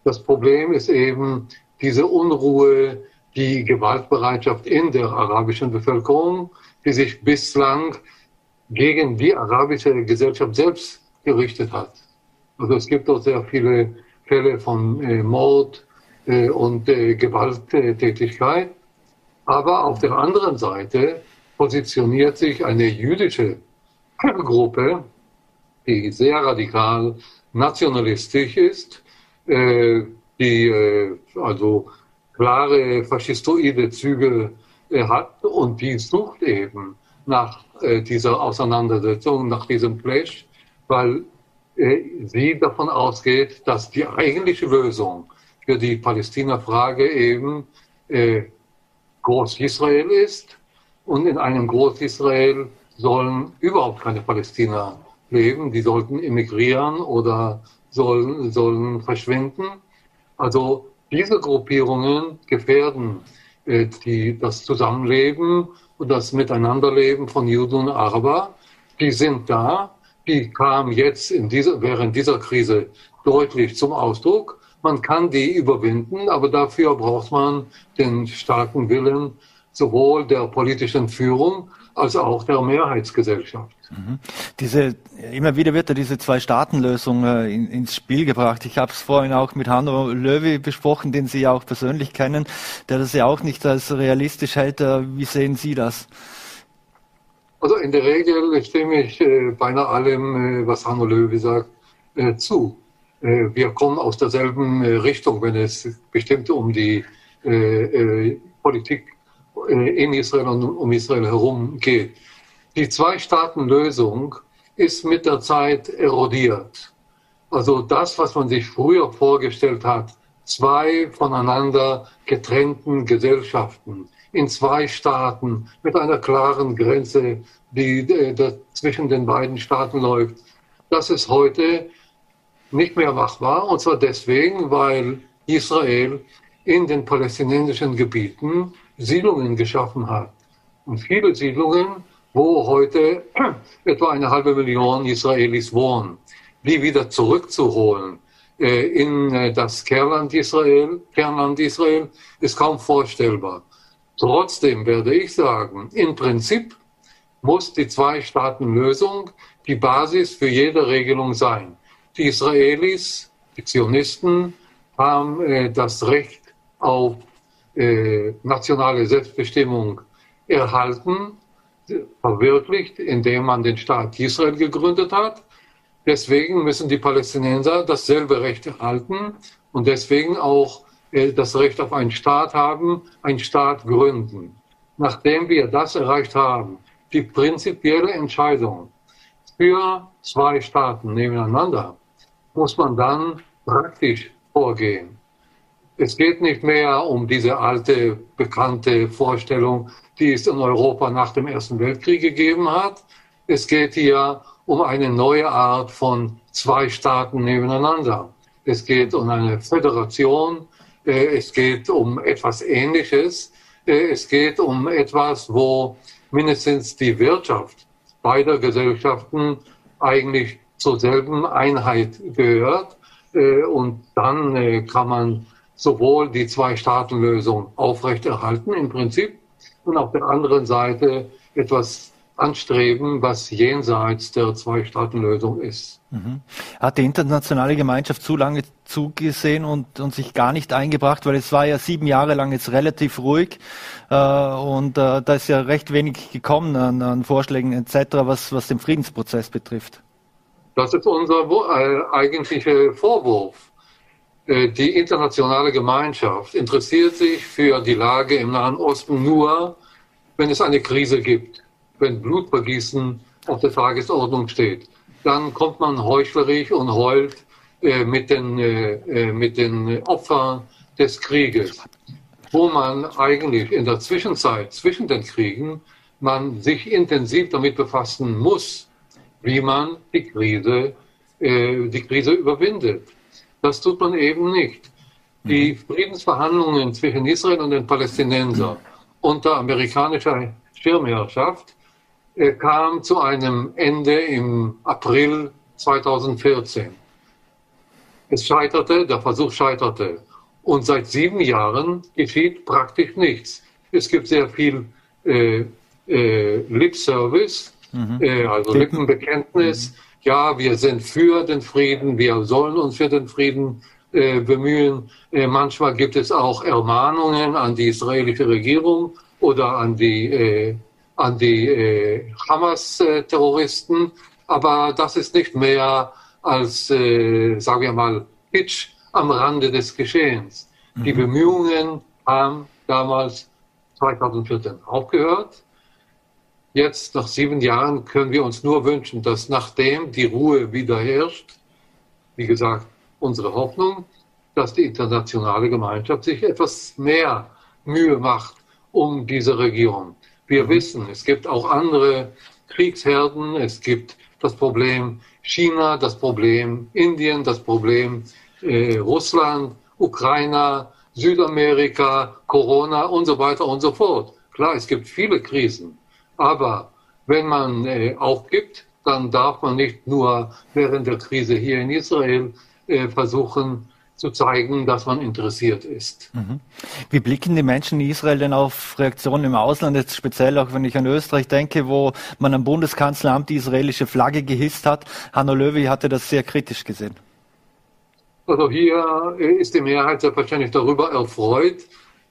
Das Problem ist eben diese Unruhe, die Gewaltbereitschaft in der arabischen Bevölkerung, die sich bislang gegen die arabische Gesellschaft selbst gerichtet hat. Also es gibt dort sehr viele Fälle von äh, Mord, und äh, Gewalttätigkeit. Aber auf der anderen Seite positioniert sich eine jüdische Gruppe, die sehr radikal nationalistisch ist, äh, die also klare faschistoide Züge hat und die sucht eben nach äh, dieser Auseinandersetzung, nach diesem Clash, weil äh, sie davon ausgeht, dass die eigentliche Lösung für die Palästina-Frage eben äh, Groß-Israel ist. Und in einem Groß-Israel sollen überhaupt keine Palästina leben. Die sollten emigrieren oder sollen, sollen verschwinden. Also diese Gruppierungen gefährden äh, die, das Zusammenleben und das Miteinanderleben von Juden und Araber. Die sind da. Die kamen jetzt in dieser, während dieser Krise deutlich zum Ausdruck. Man kann die überwinden, aber dafür braucht man den starken Willen sowohl der politischen Führung als auch der Mehrheitsgesellschaft. Mhm. Diese, immer wieder wird ja diese Zwei-Staaten-Lösung äh, in, ins Spiel gebracht. Ich habe es vorhin auch mit Hanno Löwy besprochen, den Sie ja auch persönlich kennen, der das ja auch nicht als realistisch hält. Äh, wie sehen Sie das? Also in der Regel stimme ich äh, beinahe allem, äh, was Hanno Löwy sagt, äh, zu. Äh, wir kommen aus derselben Richtung, wenn es bestimmt um die Politik in Israel und um Israel herum geht. Die Zwei-Staaten-Lösung ist mit der Zeit erodiert. Also das, was man sich früher vorgestellt hat, zwei voneinander getrennten Gesellschaften in zwei Staaten mit einer klaren Grenze, die äh, zwischen den beiden Staaten läuft, das ist heute nicht mehr machbar. Und zwar deswegen, weil Israel in den palästinensischen Gebieten Siedlungen geschaffen hat. Und viele Siedlungen, wo heute etwa eine halbe Million Israelis wohnen, die wieder zurückzuholen äh, in äh, das Kernland Israel, Kernland Israel, ist kaum vorstellbar. Trotzdem werde ich sagen, im Prinzip muss die Zwei-Staaten-Lösung die Basis für jede Regelung sein. Die Israelis, die Zionisten, haben äh, das Recht auf äh, nationale Selbstbestimmung erhalten, verwirklicht, indem man den Staat Israel gegründet hat. Deswegen müssen die Palästinenser dasselbe Recht erhalten und deswegen auch äh, das Recht auf einen Staat haben, einen Staat gründen. Nachdem wir das erreicht haben, die prinzipielle Entscheidung für zwei Staaten nebeneinander, muss man dann praktisch vorgehen. Es geht nicht mehr um diese alte, bekannte Vorstellung, die es in Europa nach dem Ersten Weltkrieg gegeben hat. Es geht hier um eine neue Art von zwei Staaten nebeneinander. Es geht um eine Föderation. Äh, es geht um etwas Ähnliches. Äh, es geht um etwas, wo mindestens die Wirtschaft beider Gesellschaften eigentlich zur selben Einheit gehört. Äh, und dann kann man sowohl die Zwei-Staaten-Lösung aufrechterhalten im Prinzip und auf der anderen Seite etwas anstreben, was jenseits der Zwei-Staaten-Lösung ist. Mhm. Hat die internationale Gemeinschaft zu lange zugesehen und, und sich gar nicht eingebracht, weil es war ja sieben Jahre lang jetzt relativ ruhig äh, und äh, da ist ja recht wenig gekommen an, an Vorschlägen etc., was, was den Friedensprozess betrifft. Das ist unser äh, eigentlicher Vorwurf äh, die internationale Gemeinschaft interessiert sich für die Lage im Nahen Osten nur, wenn es eine Krise gibt, wenn Blutvergießen auf der Tagesordnung steht. Dann kommt man heuchlerisch und heult äh, mit, den, mit den Opfern des Krieges, wo man eigentlich in der Zwischenzeit zwischen den Kriegen man sich intensiv damit befassen muss, wie man die Krise, äh, die Krise überwindet. Das tut man eben nicht. Die mhm. Friedensverhandlungen zwischen Israel und den Palästinensern unter amerikanischer Schirmherrschaft äh, kam zu einem Ende im April 2014. Es scheiterte, der Versuch scheiterte. Und seit sieben Jahren geschieht praktisch nichts. Es gibt sehr viel äh, äh, Lip Service, mhm. äh, also Lippenbekenntnis. Mhm ja, wir sind für den Frieden, wir sollen uns für den Frieden äh, bemühen. Äh, manchmal gibt es auch Ermahnungen an die israelische Regierung oder an die, äh, an die äh, Hamas-Terroristen. Aber das ist nicht mehr als, äh, sagen wir mal, Pitch am Rande des Geschehens. Mhm. Die Bemühungen haben damals 2014 aufgehört. Jetzt nach sieben Jahren können wir uns nur wünschen, dass nachdem die Ruhe wieder herrscht, wie gesagt, unsere Hoffnung, dass die internationale Gemeinschaft sich etwas mehr Mühe macht um diese Region. Wir wissen, es gibt auch andere Kriegsherden, es gibt das Problem China, das Problem Indien, das Problem äh, Russland, Ukraine, Südamerika, Corona und so weiter und so fort. Klar, es gibt viele Krisen, aber wenn man äh, aufgibt, dann darf man nicht nur während der Krise hier in Israel äh, versuchen, zu zeigen, dass man interessiert ist. Mhm. Wie blicken die Menschen in Israel denn auf Reaktionen im Ausland, jetzt speziell auch wenn ich an Österreich denke, wo man am Bundeskanzleramt die israelische Flagge gehisst hat? Hanno Löwy hatte das sehr kritisch gesehen. Also hier äh, ist die Mehrheit selbstverständlich darüber erfreut.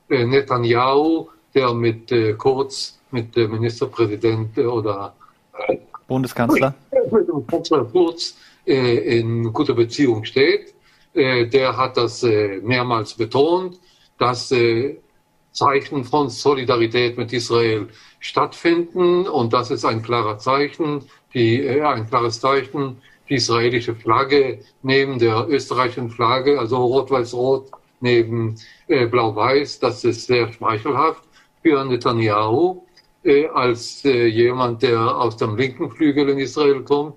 Äh, Netanyahu, der mit äh, Kurz, mit Ministerpräsident oder Bundeskanzler, mit dem Kanzler Kurz in guter Beziehung steht, der hat das mehrmals betont, dass Zeichen von Solidarität mit Israel stattfinden und das ist ein klarer Zeichen, die, ein klares Zeichen die israelische Flagge neben der österreichischen Flagge, also rot-weiß-rot neben äh, blau-weiß. Das ist sehr schmeichelhaft für Netanyahu äh, als äh, jemand, der aus dem linken Flügel in Israel kommt,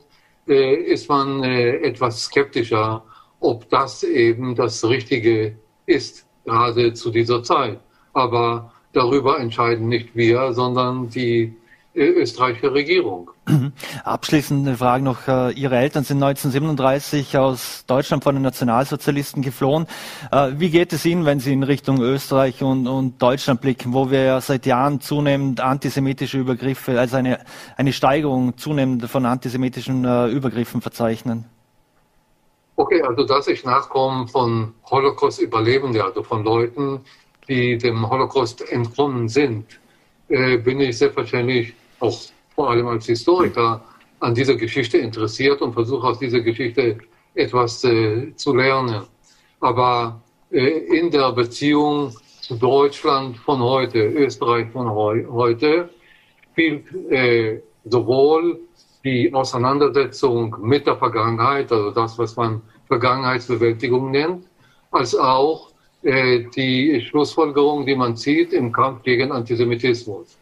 äh, ist man äh, etwas skeptischer, ob das eben das Richtige ist, gerade zu dieser Zeit. Aber darüber entscheiden nicht wir, sondern die österreichische Regierung. Abschließende Frage noch. Äh, Ihre Eltern sind 1937 aus Deutschland von den Nationalsozialisten geflohen. Äh, wie geht es Ihnen, wenn Sie in Richtung Österreich und, und Deutschland blicken, wo wir ja seit Jahren zunehmend antisemitische Übergriffe, also eine, eine Steigerung zunehmend von antisemitischen äh, Übergriffen verzeichnen? Okay, also dass ich nachkomme von Holocaust-Überlebenden, also von Leuten, die dem Holocaust entkommen sind, bin ich selbstverständlich auch vor allem als Historiker an dieser Geschichte interessiert und versuche aus dieser Geschichte etwas äh, zu lernen. Aber äh, in der Beziehung zu Deutschland von heute, Österreich von heu heute, spielt äh, sowohl die Auseinandersetzung mit der Vergangenheit, also das, was man Vergangenheitsbewältigung nennt, als auch äh, die Schlussfolgerung, die man zieht im Kampf gegen Antisemitismus.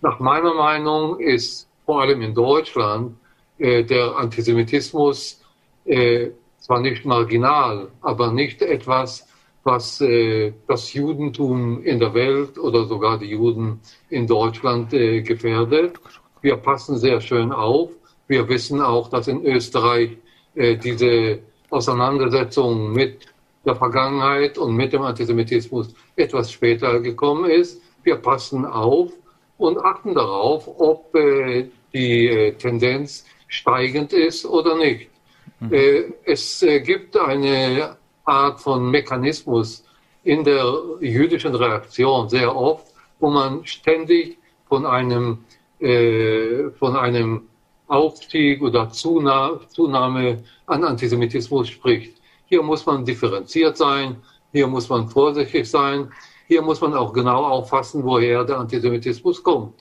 Nach meiner Meinung ist vor allem in Deutschland äh, der Antisemitismus äh, zwar nicht marginal, aber nicht etwas, was äh, das Judentum in der Welt oder sogar die Juden in Deutschland äh, gefährdet. Wir passen sehr schön auf. Wir wissen auch, dass in Österreich äh, diese Auseinandersetzung mit der Vergangenheit und mit dem Antisemitismus etwas später gekommen ist. Wir passen auf und achten darauf, ob äh, die äh, Tendenz steigend ist oder nicht. Mhm. Äh, es äh, gibt eine Art von Mechanismus in der jüdischen Reaktion sehr oft, wo man ständig von einem, äh, von einem Aufstieg oder Zunahme, Zunahme an Antisemitismus spricht. Hier muss man differenziert sein, hier muss man vorsichtig sein, hier muss man auch genau auffassen, woher der Antisemitismus kommt.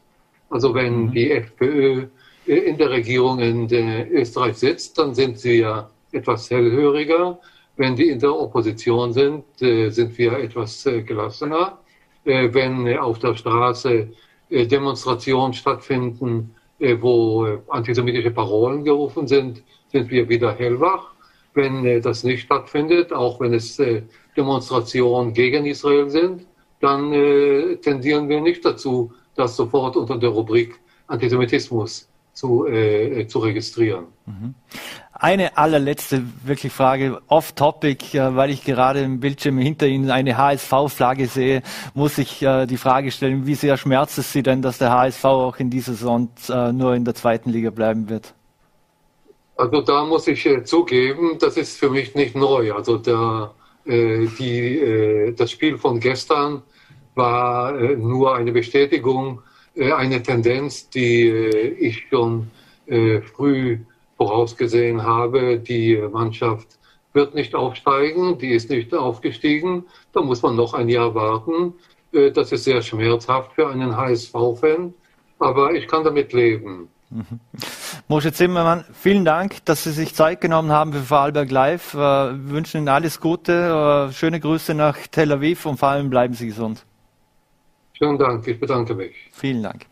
Also wenn mhm. die FPÖ äh, in der Regierung in Österreich sitzt, dann sind sie ja etwas hellhöriger. Wenn die in der Opposition sind, äh, sind wir etwas äh, gelassener. Wenn auf der Straße Demonstrationen stattfinden, wo antisemitische Parolen gerufen sind, sind wir wieder hellwach. Wenn das nicht stattfindet, auch wenn es Demonstrationen gegen Israel sind, dann äh, tendieren wir nicht dazu, das sofort unter der Rubrik Antisemitismus zu, äh, zu registrieren. Mhm. Eine allerletzte wirklich Frage, off-topic, äh, weil ich gerade im Bildschirm hinter Ihnen eine HSV-Flagge sehe, muss ich äh, die Frage stellen, wie sehr schmerzt es Sie denn, dass der HSV auch in dieser Saison äh, nur in der zweiten Liga bleiben wird? Also da muss ich zugeben, das ist für mich nicht neu. Also der die, äh, das Spiel von gestern war äh, nur eine Bestätigung, eine Tendenz, die ich schon früh vorausgesehen habe. Die Mannschaft wird nicht aufsteigen, die ist nicht aufgestiegen. Da muss man noch ein Jahr warten. Das ist sehr schmerzhaft für einen HSV-Fan. aber ich kann damit leben. Mosche Zimmermann, vielen Dank, dass Sie sich Zeit genommen haben für Vorarlberg Live. Äh, wir wünschen Ihnen alles Gute, äh, schöne Grüße nach Tel Aviv und vor allem bleiben Sie gesund. Vielen Dank, ich bedanke mich. Vielen Dank.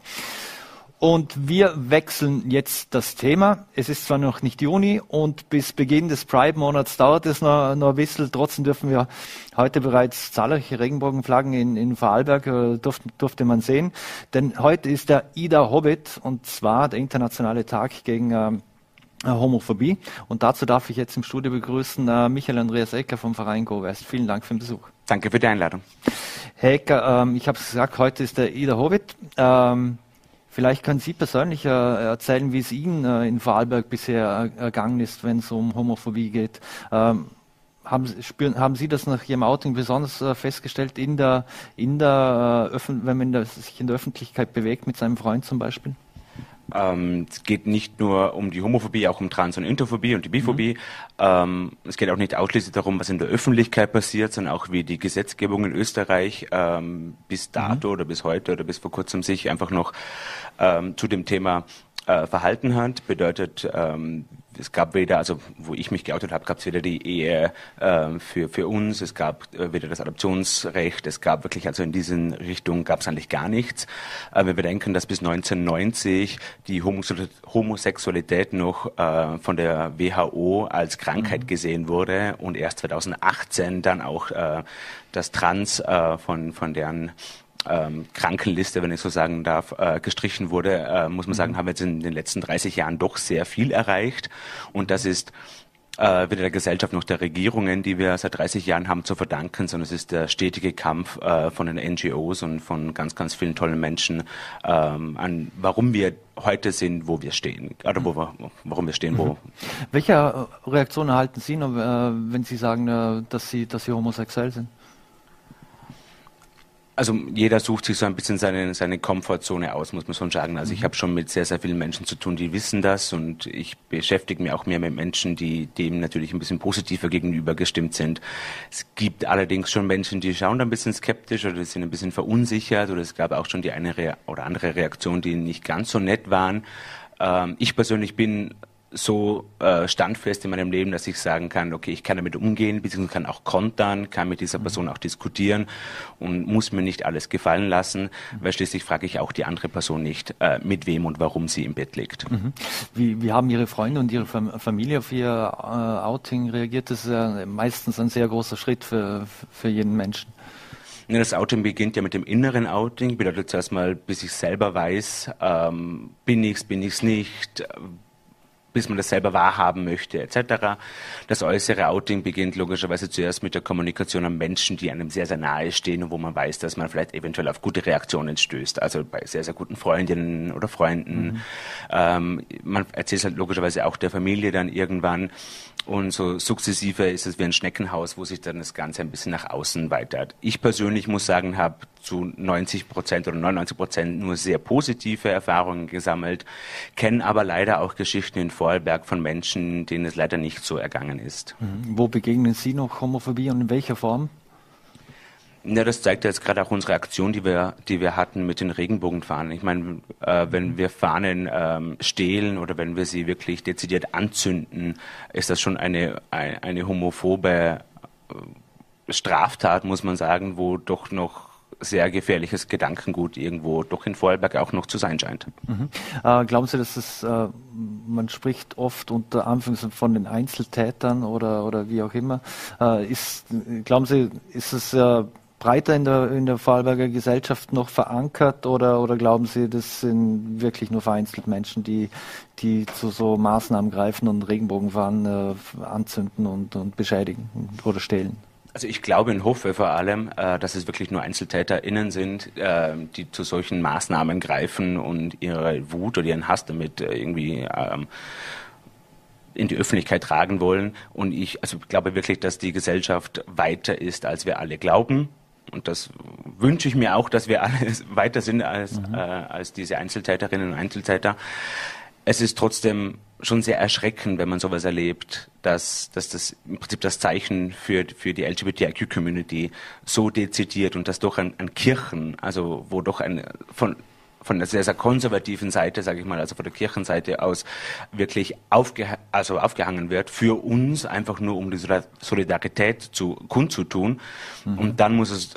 Und wir wechseln jetzt das Thema. Es ist zwar noch nicht Juni und bis Beginn des Pride-Monats dauert es noch, noch ein bisschen. Trotzdem dürfen wir heute bereits zahlreiche Regenbogenflaggen in, in Vorarlberg, äh, durf, durfte man sehen. Denn heute ist der Ida Hobbit und zwar der internationale Tag gegen äh, Homophobie. Und dazu darf ich jetzt im Studio begrüßen äh, Michael Andreas Ecker vom Verein Go West. Vielen Dank für den Besuch. Danke für die Einladung. Herr Ecker, ähm, ich habe es gesagt, heute ist der Ida Hobbit. Ähm, Vielleicht können Sie persönlich äh, erzählen, wie es Ihnen äh, in Vorarlberg bisher äh, ergangen ist, wenn es um Homophobie geht. Ähm, haben, spüren, haben Sie das nach Ihrem Outing besonders äh, festgestellt, in der, in der, äh, wenn man der, sich in der Öffentlichkeit bewegt, mit seinem Freund zum Beispiel? Ähm, es geht nicht nur um die Homophobie, auch um Trans- und Interphobie und die Biphobie. Mhm. Ähm, es geht auch nicht ausschließlich darum, was in der Öffentlichkeit passiert, sondern auch wie die Gesetzgebung in Österreich ähm, bis dato mhm. oder bis heute oder bis vor kurzem sich einfach noch ähm, zu dem Thema äh, verhalten hat. Bedeutet, ähm, es gab weder, also wo ich mich geoutet habe, gab es weder die Ehe äh, für, für uns, es gab äh, weder das Adoptionsrecht, es gab wirklich, also in diesen Richtungen gab es eigentlich gar nichts. Äh, wenn wir denken, dass bis 1990 die Homosexualität noch äh, von der WHO als Krankheit mhm. gesehen wurde und erst 2018 dann auch äh, das Trans äh, von, von deren ähm, Krankenliste, wenn ich so sagen darf, äh, gestrichen wurde, äh, muss man sagen, mhm. haben wir jetzt in den letzten 30 Jahren doch sehr viel erreicht. Und das ist äh, weder der Gesellschaft noch der Regierungen, die wir seit 30 Jahren haben, zu verdanken, sondern es ist der stetige Kampf äh, von den NGOs und von ganz, ganz vielen tollen Menschen, ähm, an warum wir heute sind, wo wir stehen, oder wo wir, warum wir stehen, wo. Mhm. Welche Reaktionen erhalten Sie, äh, wenn Sie sagen, äh, dass Sie, dass Sie homosexuell sind? Also jeder sucht sich so ein bisschen seine, seine Komfortzone aus, muss man schon sagen. Also ich mhm. habe schon mit sehr, sehr vielen Menschen zu tun, die wissen das und ich beschäftige mich auch mehr mit Menschen, die dem natürlich ein bisschen positiver gegenüber gestimmt sind. Es gibt allerdings schon Menschen, die schauen da ein bisschen skeptisch oder sind ein bisschen verunsichert oder es gab auch schon die eine Re oder andere Reaktion, die nicht ganz so nett waren. Ähm, ich persönlich bin so äh, standfest in meinem Leben, dass ich sagen kann, okay, ich kann damit umgehen, beziehungsweise kann auch kontern, kann mit dieser Person auch diskutieren und muss mir nicht alles gefallen lassen, weil schließlich frage ich auch die andere Person nicht, äh, mit wem und warum sie im Bett liegt. Mhm. Wie, wie haben Ihre Freunde und Ihre Familie auf Ihr äh, Outing reagiert? Das ist ja meistens ein sehr großer Schritt für, für jeden Menschen. Das Outing beginnt ja mit dem inneren Outing, bedeutet zuerst mal, bis ich selber weiß, ähm, bin ich's, bin ich's nicht, bis man das selber wahrhaben möchte, etc. Das äußere Outing beginnt logischerweise zuerst mit der Kommunikation an Menschen, die einem sehr, sehr nahe stehen und wo man weiß, dass man vielleicht eventuell auf gute Reaktionen stößt. Also bei sehr, sehr guten Freundinnen oder Freunden. Mhm. Ähm, man erzählt halt logischerweise auch der Familie dann irgendwann. Und so sukzessive ist es wie ein Schneckenhaus, wo sich dann das Ganze ein bisschen nach außen weitert. Ich persönlich muss sagen, habe zu 90 Prozent oder 99 Prozent nur sehr positive Erfahrungen gesammelt, kenne aber leider auch Geschichten in Vorarlberg von Menschen, denen es leider nicht so ergangen ist. Mhm. Wo begegnen Sie noch Homophobie und in welcher Form? Ja, das zeigt ja jetzt gerade auch unsere Aktion, die wir, die wir hatten mit den Regenbogenfahnen. Ich meine, äh, wenn wir Fahnen ähm, stehlen oder wenn wir sie wirklich dezidiert anzünden, ist das schon eine, eine, eine homophobe äh, Straftat, muss man sagen, wo doch noch sehr gefährliches Gedankengut irgendwo doch in Vorarlberg auch noch zu sein scheint. Mhm. Äh, glauben Sie, dass es, äh, man spricht oft unter Anführungszeichen von den Einzeltätern oder, oder wie auch immer, äh, ist, glauben Sie, ist es äh, breiter in der, in der Vorarlberger Gesellschaft noch verankert oder, oder glauben Sie, das sind wirklich nur vereinzelt Menschen, die, die zu so Maßnahmen greifen und Regenbogenfahren äh, anzünden und, und beschädigen oder stehlen? Also ich glaube und hoffe vor allem, äh, dass es wirklich nur EinzeltäterInnen sind, äh, die zu solchen Maßnahmen greifen und ihre Wut oder ihren Hass damit äh, irgendwie ähm, in die Öffentlichkeit tragen wollen. Und ich also glaube wirklich, dass die Gesellschaft weiter ist, als wir alle glauben. Und das wünsche ich mir auch, dass wir alle weiter sind als, mhm. äh, als diese Einzeltäterinnen und Einzeltäter. Es ist trotzdem schon sehr erschreckend, wenn man sowas erlebt, dass, dass das im Prinzip das Zeichen für, für die LGBTIQ-Community so dezidiert und das doch an, an Kirchen, also wo doch ein, von, von der sehr, sehr konservativen Seite, sage ich mal, also von der Kirchenseite aus, wirklich aufge also aufgehangen wird, für uns einfach nur um die Solidarität zu kundzutun. Mhm. Und dann muss es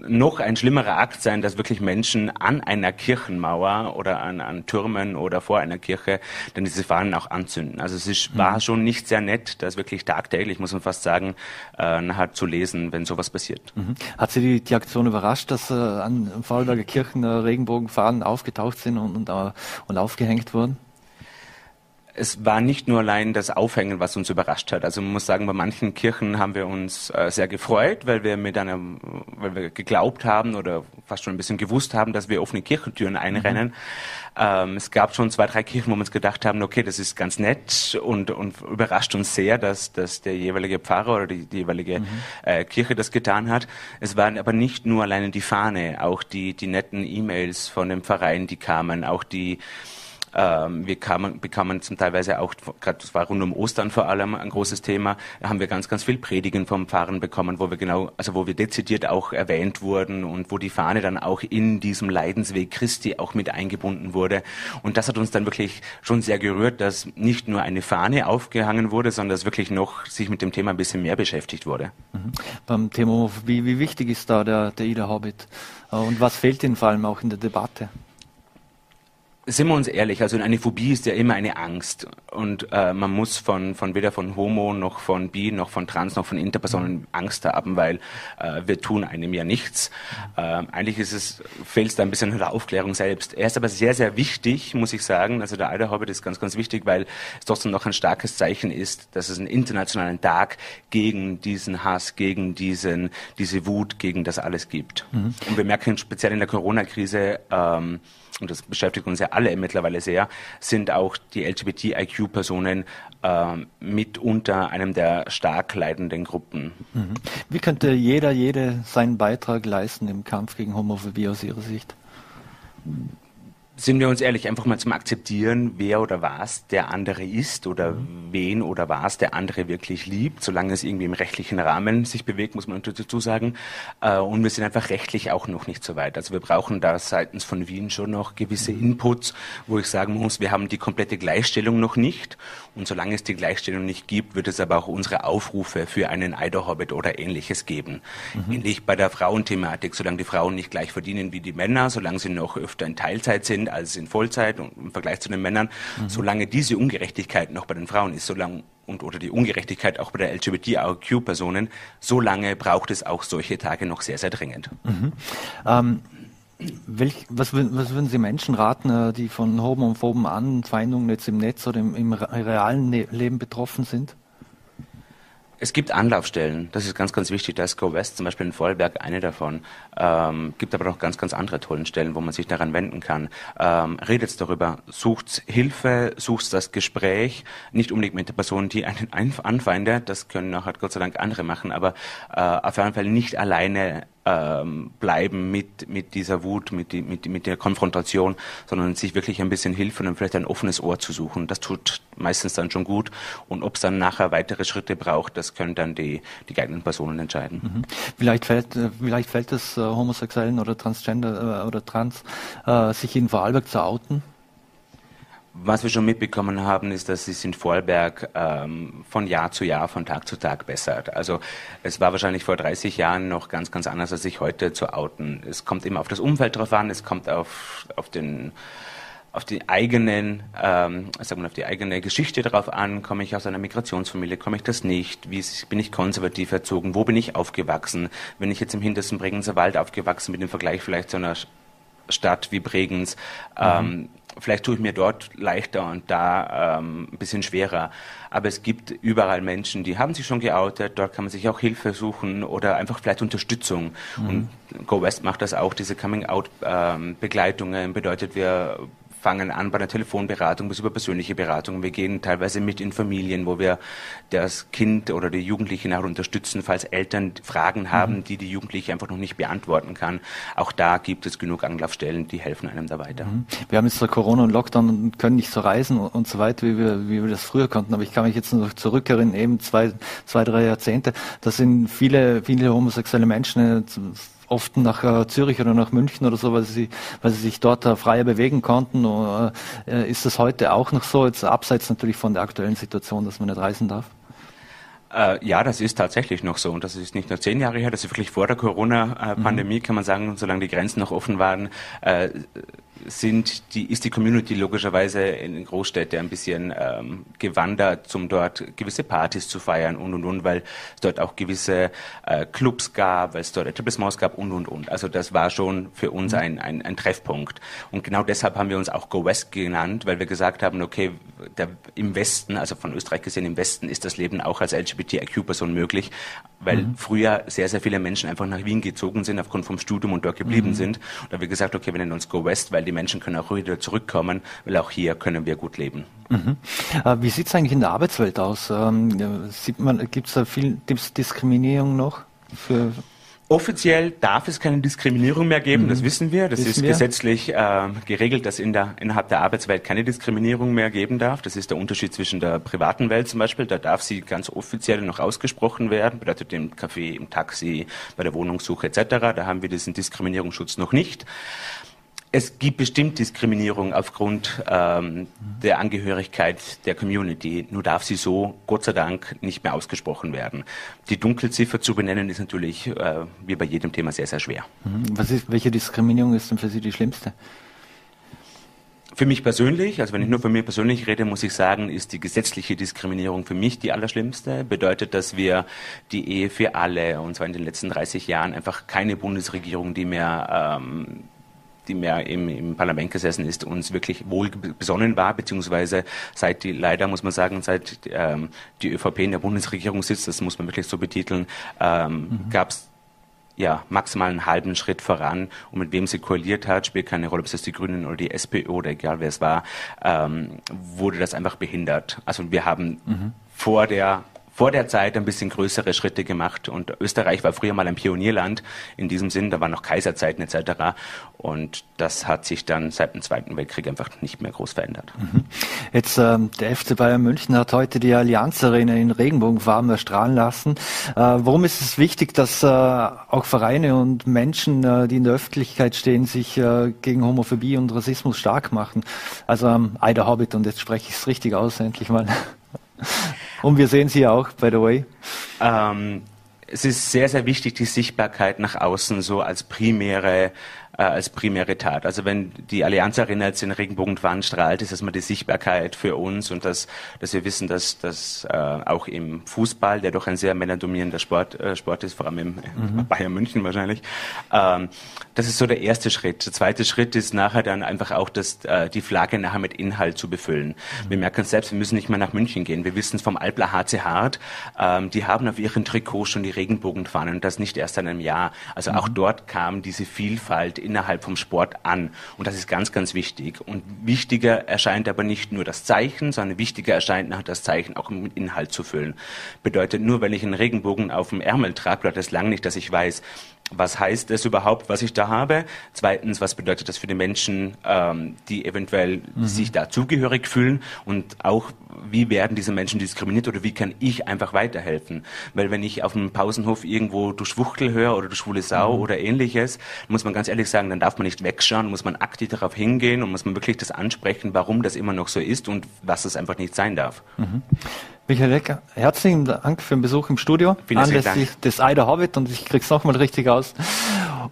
noch ein schlimmerer Akt sein, dass wirklich Menschen an einer Kirchenmauer oder an, an Türmen oder vor einer Kirche dann diese Fahnen auch anzünden. Also es ist, war mhm. schon nicht sehr nett, das wirklich tagtäglich, muss man fast sagen, äh, nachher zu lesen, wenn sowas passiert. Mhm. Hat Sie die, die Aktion überrascht, dass äh, an Vorarlberger Kirchen äh, Regenbogenfahnen aufgetaucht sind und, und, uh, und aufgehängt wurden? Es war nicht nur allein das Aufhängen, was uns überrascht hat. Also man muss sagen, bei manchen Kirchen haben wir uns äh, sehr gefreut, weil wir mit einem, weil wir geglaubt haben oder fast schon ein bisschen gewusst haben, dass wir offene Kirchentüren einrennen. Mhm. Ähm, es gab schon zwei, drei Kirchen, wo wir uns gedacht haben, okay, das ist ganz nett und, und überrascht uns sehr, dass, dass der jeweilige Pfarrer oder die, die jeweilige mhm. äh, Kirche das getan hat. Es waren aber nicht nur alleine die Fahne, auch die, die netten E-Mails von dem Verein, die kamen, auch die wir kamen, bekamen zum Teilweise auch, gerade das war rund um Ostern vor allem ein großes Thema, haben wir ganz, ganz viel Predigen vom Pfarren bekommen, wo wir genau, also wo wir dezidiert auch erwähnt wurden und wo die Fahne dann auch in diesem Leidensweg Christi auch mit eingebunden wurde. Und das hat uns dann wirklich schon sehr gerührt, dass nicht nur eine Fahne aufgehangen wurde, sondern dass wirklich noch sich mit dem Thema ein bisschen mehr beschäftigt wurde. Mhm. Beim Thema, wie, wie wichtig ist da der, der Ida Hobbit? Und was fehlt Ihnen vor allem auch in der Debatte? Sind wir uns ehrlich, also eine Phobie ist ja immer eine Angst und äh, man muss von, von weder von Homo noch von Bi noch von Trans noch von Interpersonen Angst haben, weil äh, wir tun einem ja nichts. Äh, eigentlich ist es fehlt es da ein bisschen an der Aufklärung selbst. Er ist aber sehr sehr wichtig, muss ich sagen. Also der Alter Hobbit ist ganz ganz wichtig, weil es trotzdem noch ein starkes Zeichen ist, dass es einen internationalen Tag gegen diesen Hass, gegen diesen diese Wut, gegen das alles gibt. Mhm. Und wir merken speziell in der Corona-Krise ähm, und das beschäftigt uns ja alle mittlerweile sehr, sind auch die LGBTIQ-Personen äh, mitunter einem der stark leidenden Gruppen. Mhm. Wie könnte jeder, jede seinen Beitrag leisten im Kampf gegen Homophobie aus Ihrer Sicht? Sind wir uns ehrlich, einfach mal zum Akzeptieren, wer oder was der andere ist oder mhm. wen oder was der andere wirklich liebt, solange es irgendwie im rechtlichen Rahmen sich bewegt, muss man dazu sagen. Äh, und wir sind einfach rechtlich auch noch nicht so weit. Also wir brauchen da seitens von Wien schon noch gewisse mhm. Inputs, wo ich sagen muss, wir haben die komplette Gleichstellung noch nicht. Und solange es die Gleichstellung nicht gibt, wird es aber auch unsere Aufrufe für einen Eiderhobbit oder ähnliches geben. Mhm. Ähnlich bei der Frauenthematik, solange die Frauen nicht gleich verdienen wie die Männer, solange sie noch öfter in Teilzeit sind, als in Vollzeit und im Vergleich zu den Männern, mhm. solange diese Ungerechtigkeit noch bei den Frauen ist, solange und oder die Ungerechtigkeit auch bei der LGBTIQ-Personen, solange braucht es auch solche Tage noch sehr, sehr dringend. Mhm. Ähm, welch, was, was, würden Sie Menschen raten, äh, die von homophoben Anfeindungen jetzt im Netz oder im, im realen ne-, Leben betroffen sind? Es gibt Anlaufstellen, das ist ganz, ganz wichtig. Da ist Go West zum Beispiel in Vorarlberg eine davon. Ähm, gibt aber noch ganz, ganz andere tollen Stellen, wo man sich daran wenden kann. Ähm, redet darüber, sucht Hilfe, sucht das Gespräch, nicht unbedingt mit der Person, die einen anfeindet, das können nachher Gott sei Dank andere machen, aber äh, auf jeden Fall nicht alleine ähm, bleiben mit, mit dieser Wut, mit, die, mit, mit der Konfrontation, sondern sich wirklich ein bisschen Hilfe und vielleicht ein offenes Ohr zu suchen. Das tut meistens dann schon gut. Und ob es dann nachher weitere Schritte braucht, das können dann die, die geeigneten Personen entscheiden. Mhm. Vielleicht fällt, äh, vielleicht fällt es äh, Homosexuellen oder Transgender äh, oder Trans, äh, sich in Vorarlberg zu outen? Was wir schon mitbekommen haben, ist, dass es in Vorarlberg ähm, von Jahr zu Jahr, von Tag zu Tag bessert. Also es war wahrscheinlich vor 30 Jahren noch ganz, ganz anders, als sich heute zu outen. Es kommt immer auf das Umfeld drauf an, es kommt auf, auf den auf die eigenen, ähm, sagen wir, auf die eigene Geschichte drauf an. Komme ich aus einer Migrationsfamilie? Komme ich das nicht? Wie bin ich konservativ erzogen? Wo bin ich aufgewachsen? Wenn ich jetzt im hintersten Bregenzer Wald aufgewachsen bin, im Vergleich vielleicht zu einer Stadt wie Bregenz, mhm. ähm, Vielleicht tue ich mir dort leichter und da ähm, ein bisschen schwerer. Aber es gibt überall Menschen, die haben sich schon geoutet. Dort kann man sich auch Hilfe suchen oder einfach vielleicht Unterstützung. Mhm. Und Go West macht das auch, diese Coming-out-Begleitungen. Ähm, bedeutet, wir fangen an bei der Telefonberatung bis über persönliche Beratung. Wir gehen teilweise mit in Familien, wo wir das Kind oder die Jugendliche nachher unterstützen, falls Eltern Fragen haben, mhm. die die Jugendliche einfach noch nicht beantworten kann. Auch da gibt es genug Anlaufstellen, die helfen einem da weiter. Mhm. Wir haben jetzt so Corona und Lockdown und können nicht so reisen und so weiter, wie wir, wie wir das früher konnten. Aber ich kann mich jetzt noch zurückerinnern, eben zwei, zwei, drei Jahrzehnte. Da sind viele, viele homosexuelle Menschen oft nach äh, Zürich oder nach München oder so, weil sie, weil sie sich dort äh, freier bewegen konnten. Oder, äh, ist das heute auch noch so, jetzt abseits natürlich von der aktuellen Situation, dass man nicht reisen darf? Äh, ja, das ist tatsächlich noch so. Und das ist nicht nur zehn Jahre her, das ist wirklich vor der Corona-Pandemie, mhm. kann man sagen, solange die Grenzen noch offen waren, äh, sind die, ist die Community logischerweise in den Großstädten ein bisschen ähm, gewandert, um dort gewisse Partys zu feiern und und und, weil es dort auch gewisse äh, Clubs gab, weil es dort Etablissements gab und und und. Also das war schon für uns mhm. ein, ein, ein Treffpunkt. Und genau deshalb haben wir uns auch Go West genannt, weil wir gesagt haben, okay, der, im Westen, also von Österreich gesehen im Westen, ist das Leben auch als LGBTIQ-Person möglich, weil mhm. früher sehr, sehr viele Menschen einfach nach Wien gezogen sind aufgrund vom Studium und dort geblieben mhm. sind. Und da haben wir gesagt, okay, wir nennen uns Go West, weil die Menschen können auch wieder zurückkommen, weil auch hier können wir gut leben. Mhm. Äh, wie sieht es eigentlich in der Arbeitswelt aus? Ähm, Gibt es da viel Diskriminierung noch für Offiziell darf es keine Diskriminierung mehr geben, mhm. das wissen wir. Das wissen ist wir? gesetzlich äh, geregelt, dass in der, innerhalb der Arbeitswelt keine Diskriminierung mehr geben darf. Das ist der Unterschied zwischen der privaten Welt zum Beispiel. Da darf sie ganz offiziell noch ausgesprochen werden, bedeutet im Café, im Taxi, bei der Wohnungssuche etc. Da haben wir diesen Diskriminierungsschutz noch nicht. Es gibt bestimmt Diskriminierung aufgrund ähm, der Angehörigkeit der Community. Nur darf sie so, Gott sei Dank, nicht mehr ausgesprochen werden. Die Dunkelziffer zu benennen ist natürlich, äh, wie bei jedem Thema, sehr, sehr schwer. Mhm. Ist, welche Diskriminierung ist denn für Sie die schlimmste? Für mich persönlich, also wenn ich nur von mir persönlich rede, muss ich sagen, ist die gesetzliche Diskriminierung für mich die allerschlimmste. Bedeutet, dass wir die Ehe für alle, und zwar in den letzten 30 Jahren, einfach keine Bundesregierung, die mehr ähm, die mehr im, im Parlament gesessen ist, uns wirklich wohl besonnen war, beziehungsweise seit die, leider muss man sagen, seit ähm, die ÖVP in der Bundesregierung sitzt, das muss man wirklich so betiteln, ähm, mhm. gab es ja, maximal einen halben Schritt voran. Und mit wem sie koaliert hat, spielt keine Rolle, ob es die Grünen oder die SPÖ oder egal wer es war, ähm, wurde das einfach behindert. Also wir haben mhm. vor der vor der Zeit ein bisschen größere Schritte gemacht. Und Österreich war früher mal ein Pionierland in diesem Sinn. Da waren noch Kaiserzeiten etc. Und das hat sich dann seit dem Zweiten Weltkrieg einfach nicht mehr groß verändert. Mhm. Jetzt ähm, der FC Bayern München hat heute die Allianz Arena in Regenbogenfarben erstrahlen lassen. Äh, warum ist es wichtig, dass äh, auch Vereine und Menschen, äh, die in der Öffentlichkeit stehen, sich äh, gegen Homophobie und Rassismus stark machen? Also ähm, Ida Hobbit, und jetzt spreche ich es richtig aus, endlich mal. Und wir sehen sie auch, by the way. Ähm, es ist sehr, sehr wichtig, die Sichtbarkeit nach außen so als primäre äh, als primäre Tat. Also wenn die Allianz Arena jetzt den Regenbogenfahnen strahlt, ist das mal die Sichtbarkeit für uns und dass, dass wir wissen, dass, dass äh, auch im Fußball, der doch ein sehr männerdominierender Sport, äh, Sport ist, vor allem im mhm. Bayern München wahrscheinlich, ähm, das ist so der erste Schritt. Der zweite Schritt ist nachher dann einfach auch, das, äh, die Flagge nachher mit Inhalt zu befüllen. Mhm. Wir merken es selbst, wir müssen nicht mehr nach München gehen. Wir wissen es vom Albler HC Hart, ähm, die haben auf ihren Trikots schon die Regenbogenfahnen und das nicht erst in einem Jahr. Also mhm. auch dort kam diese Vielfalt innerhalb vom Sport an. Und das ist ganz, ganz wichtig. Und wichtiger erscheint aber nicht nur das Zeichen, sondern wichtiger erscheint nachher das Zeichen auch mit Inhalt zu füllen. Bedeutet, nur weil ich einen Regenbogen auf dem Ärmel trage, bedeutet das lang nicht, dass ich weiß, was heißt es überhaupt, was ich da habe? Zweitens, was bedeutet das für die Menschen, ähm, die eventuell mhm. sich da zugehörig fühlen? Und auch, wie werden diese Menschen diskriminiert oder wie kann ich einfach weiterhelfen? Weil wenn ich auf dem Pausenhof irgendwo du Schwuchtel höre oder du schwule Sau mhm. oder ähnliches, muss man ganz ehrlich sagen, dann darf man nicht wegschauen, muss man aktiv darauf hingehen und muss man wirklich das ansprechen, warum das immer noch so ist und was es einfach nicht sein darf. Mhm. Michael Lecker, herzlichen Dank für den Besuch im Studio. Vielen Anlässlich Dank. des Eider Hobbit und ich krieg's nochmal richtig aus.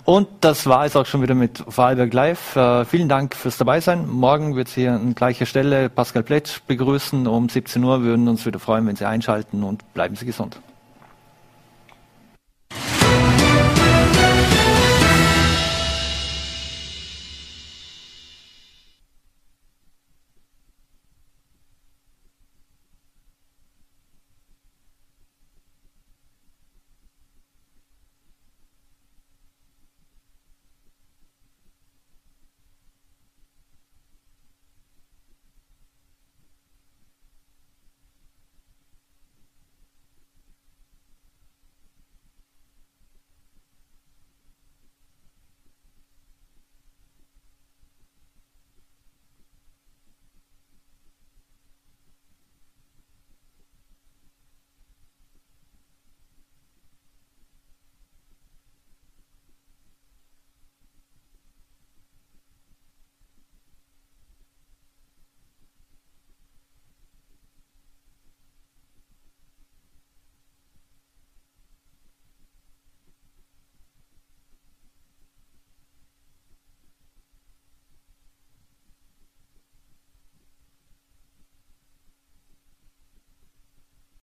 Und das war es auch schon wieder mit Vorarlberg Live. Äh, vielen Dank fürs Dabeisein. Morgen wird Sie an gleicher Stelle Pascal Pletsch begrüßen. Um 17 Uhr würden uns wieder freuen, wenn Sie einschalten und bleiben Sie gesund.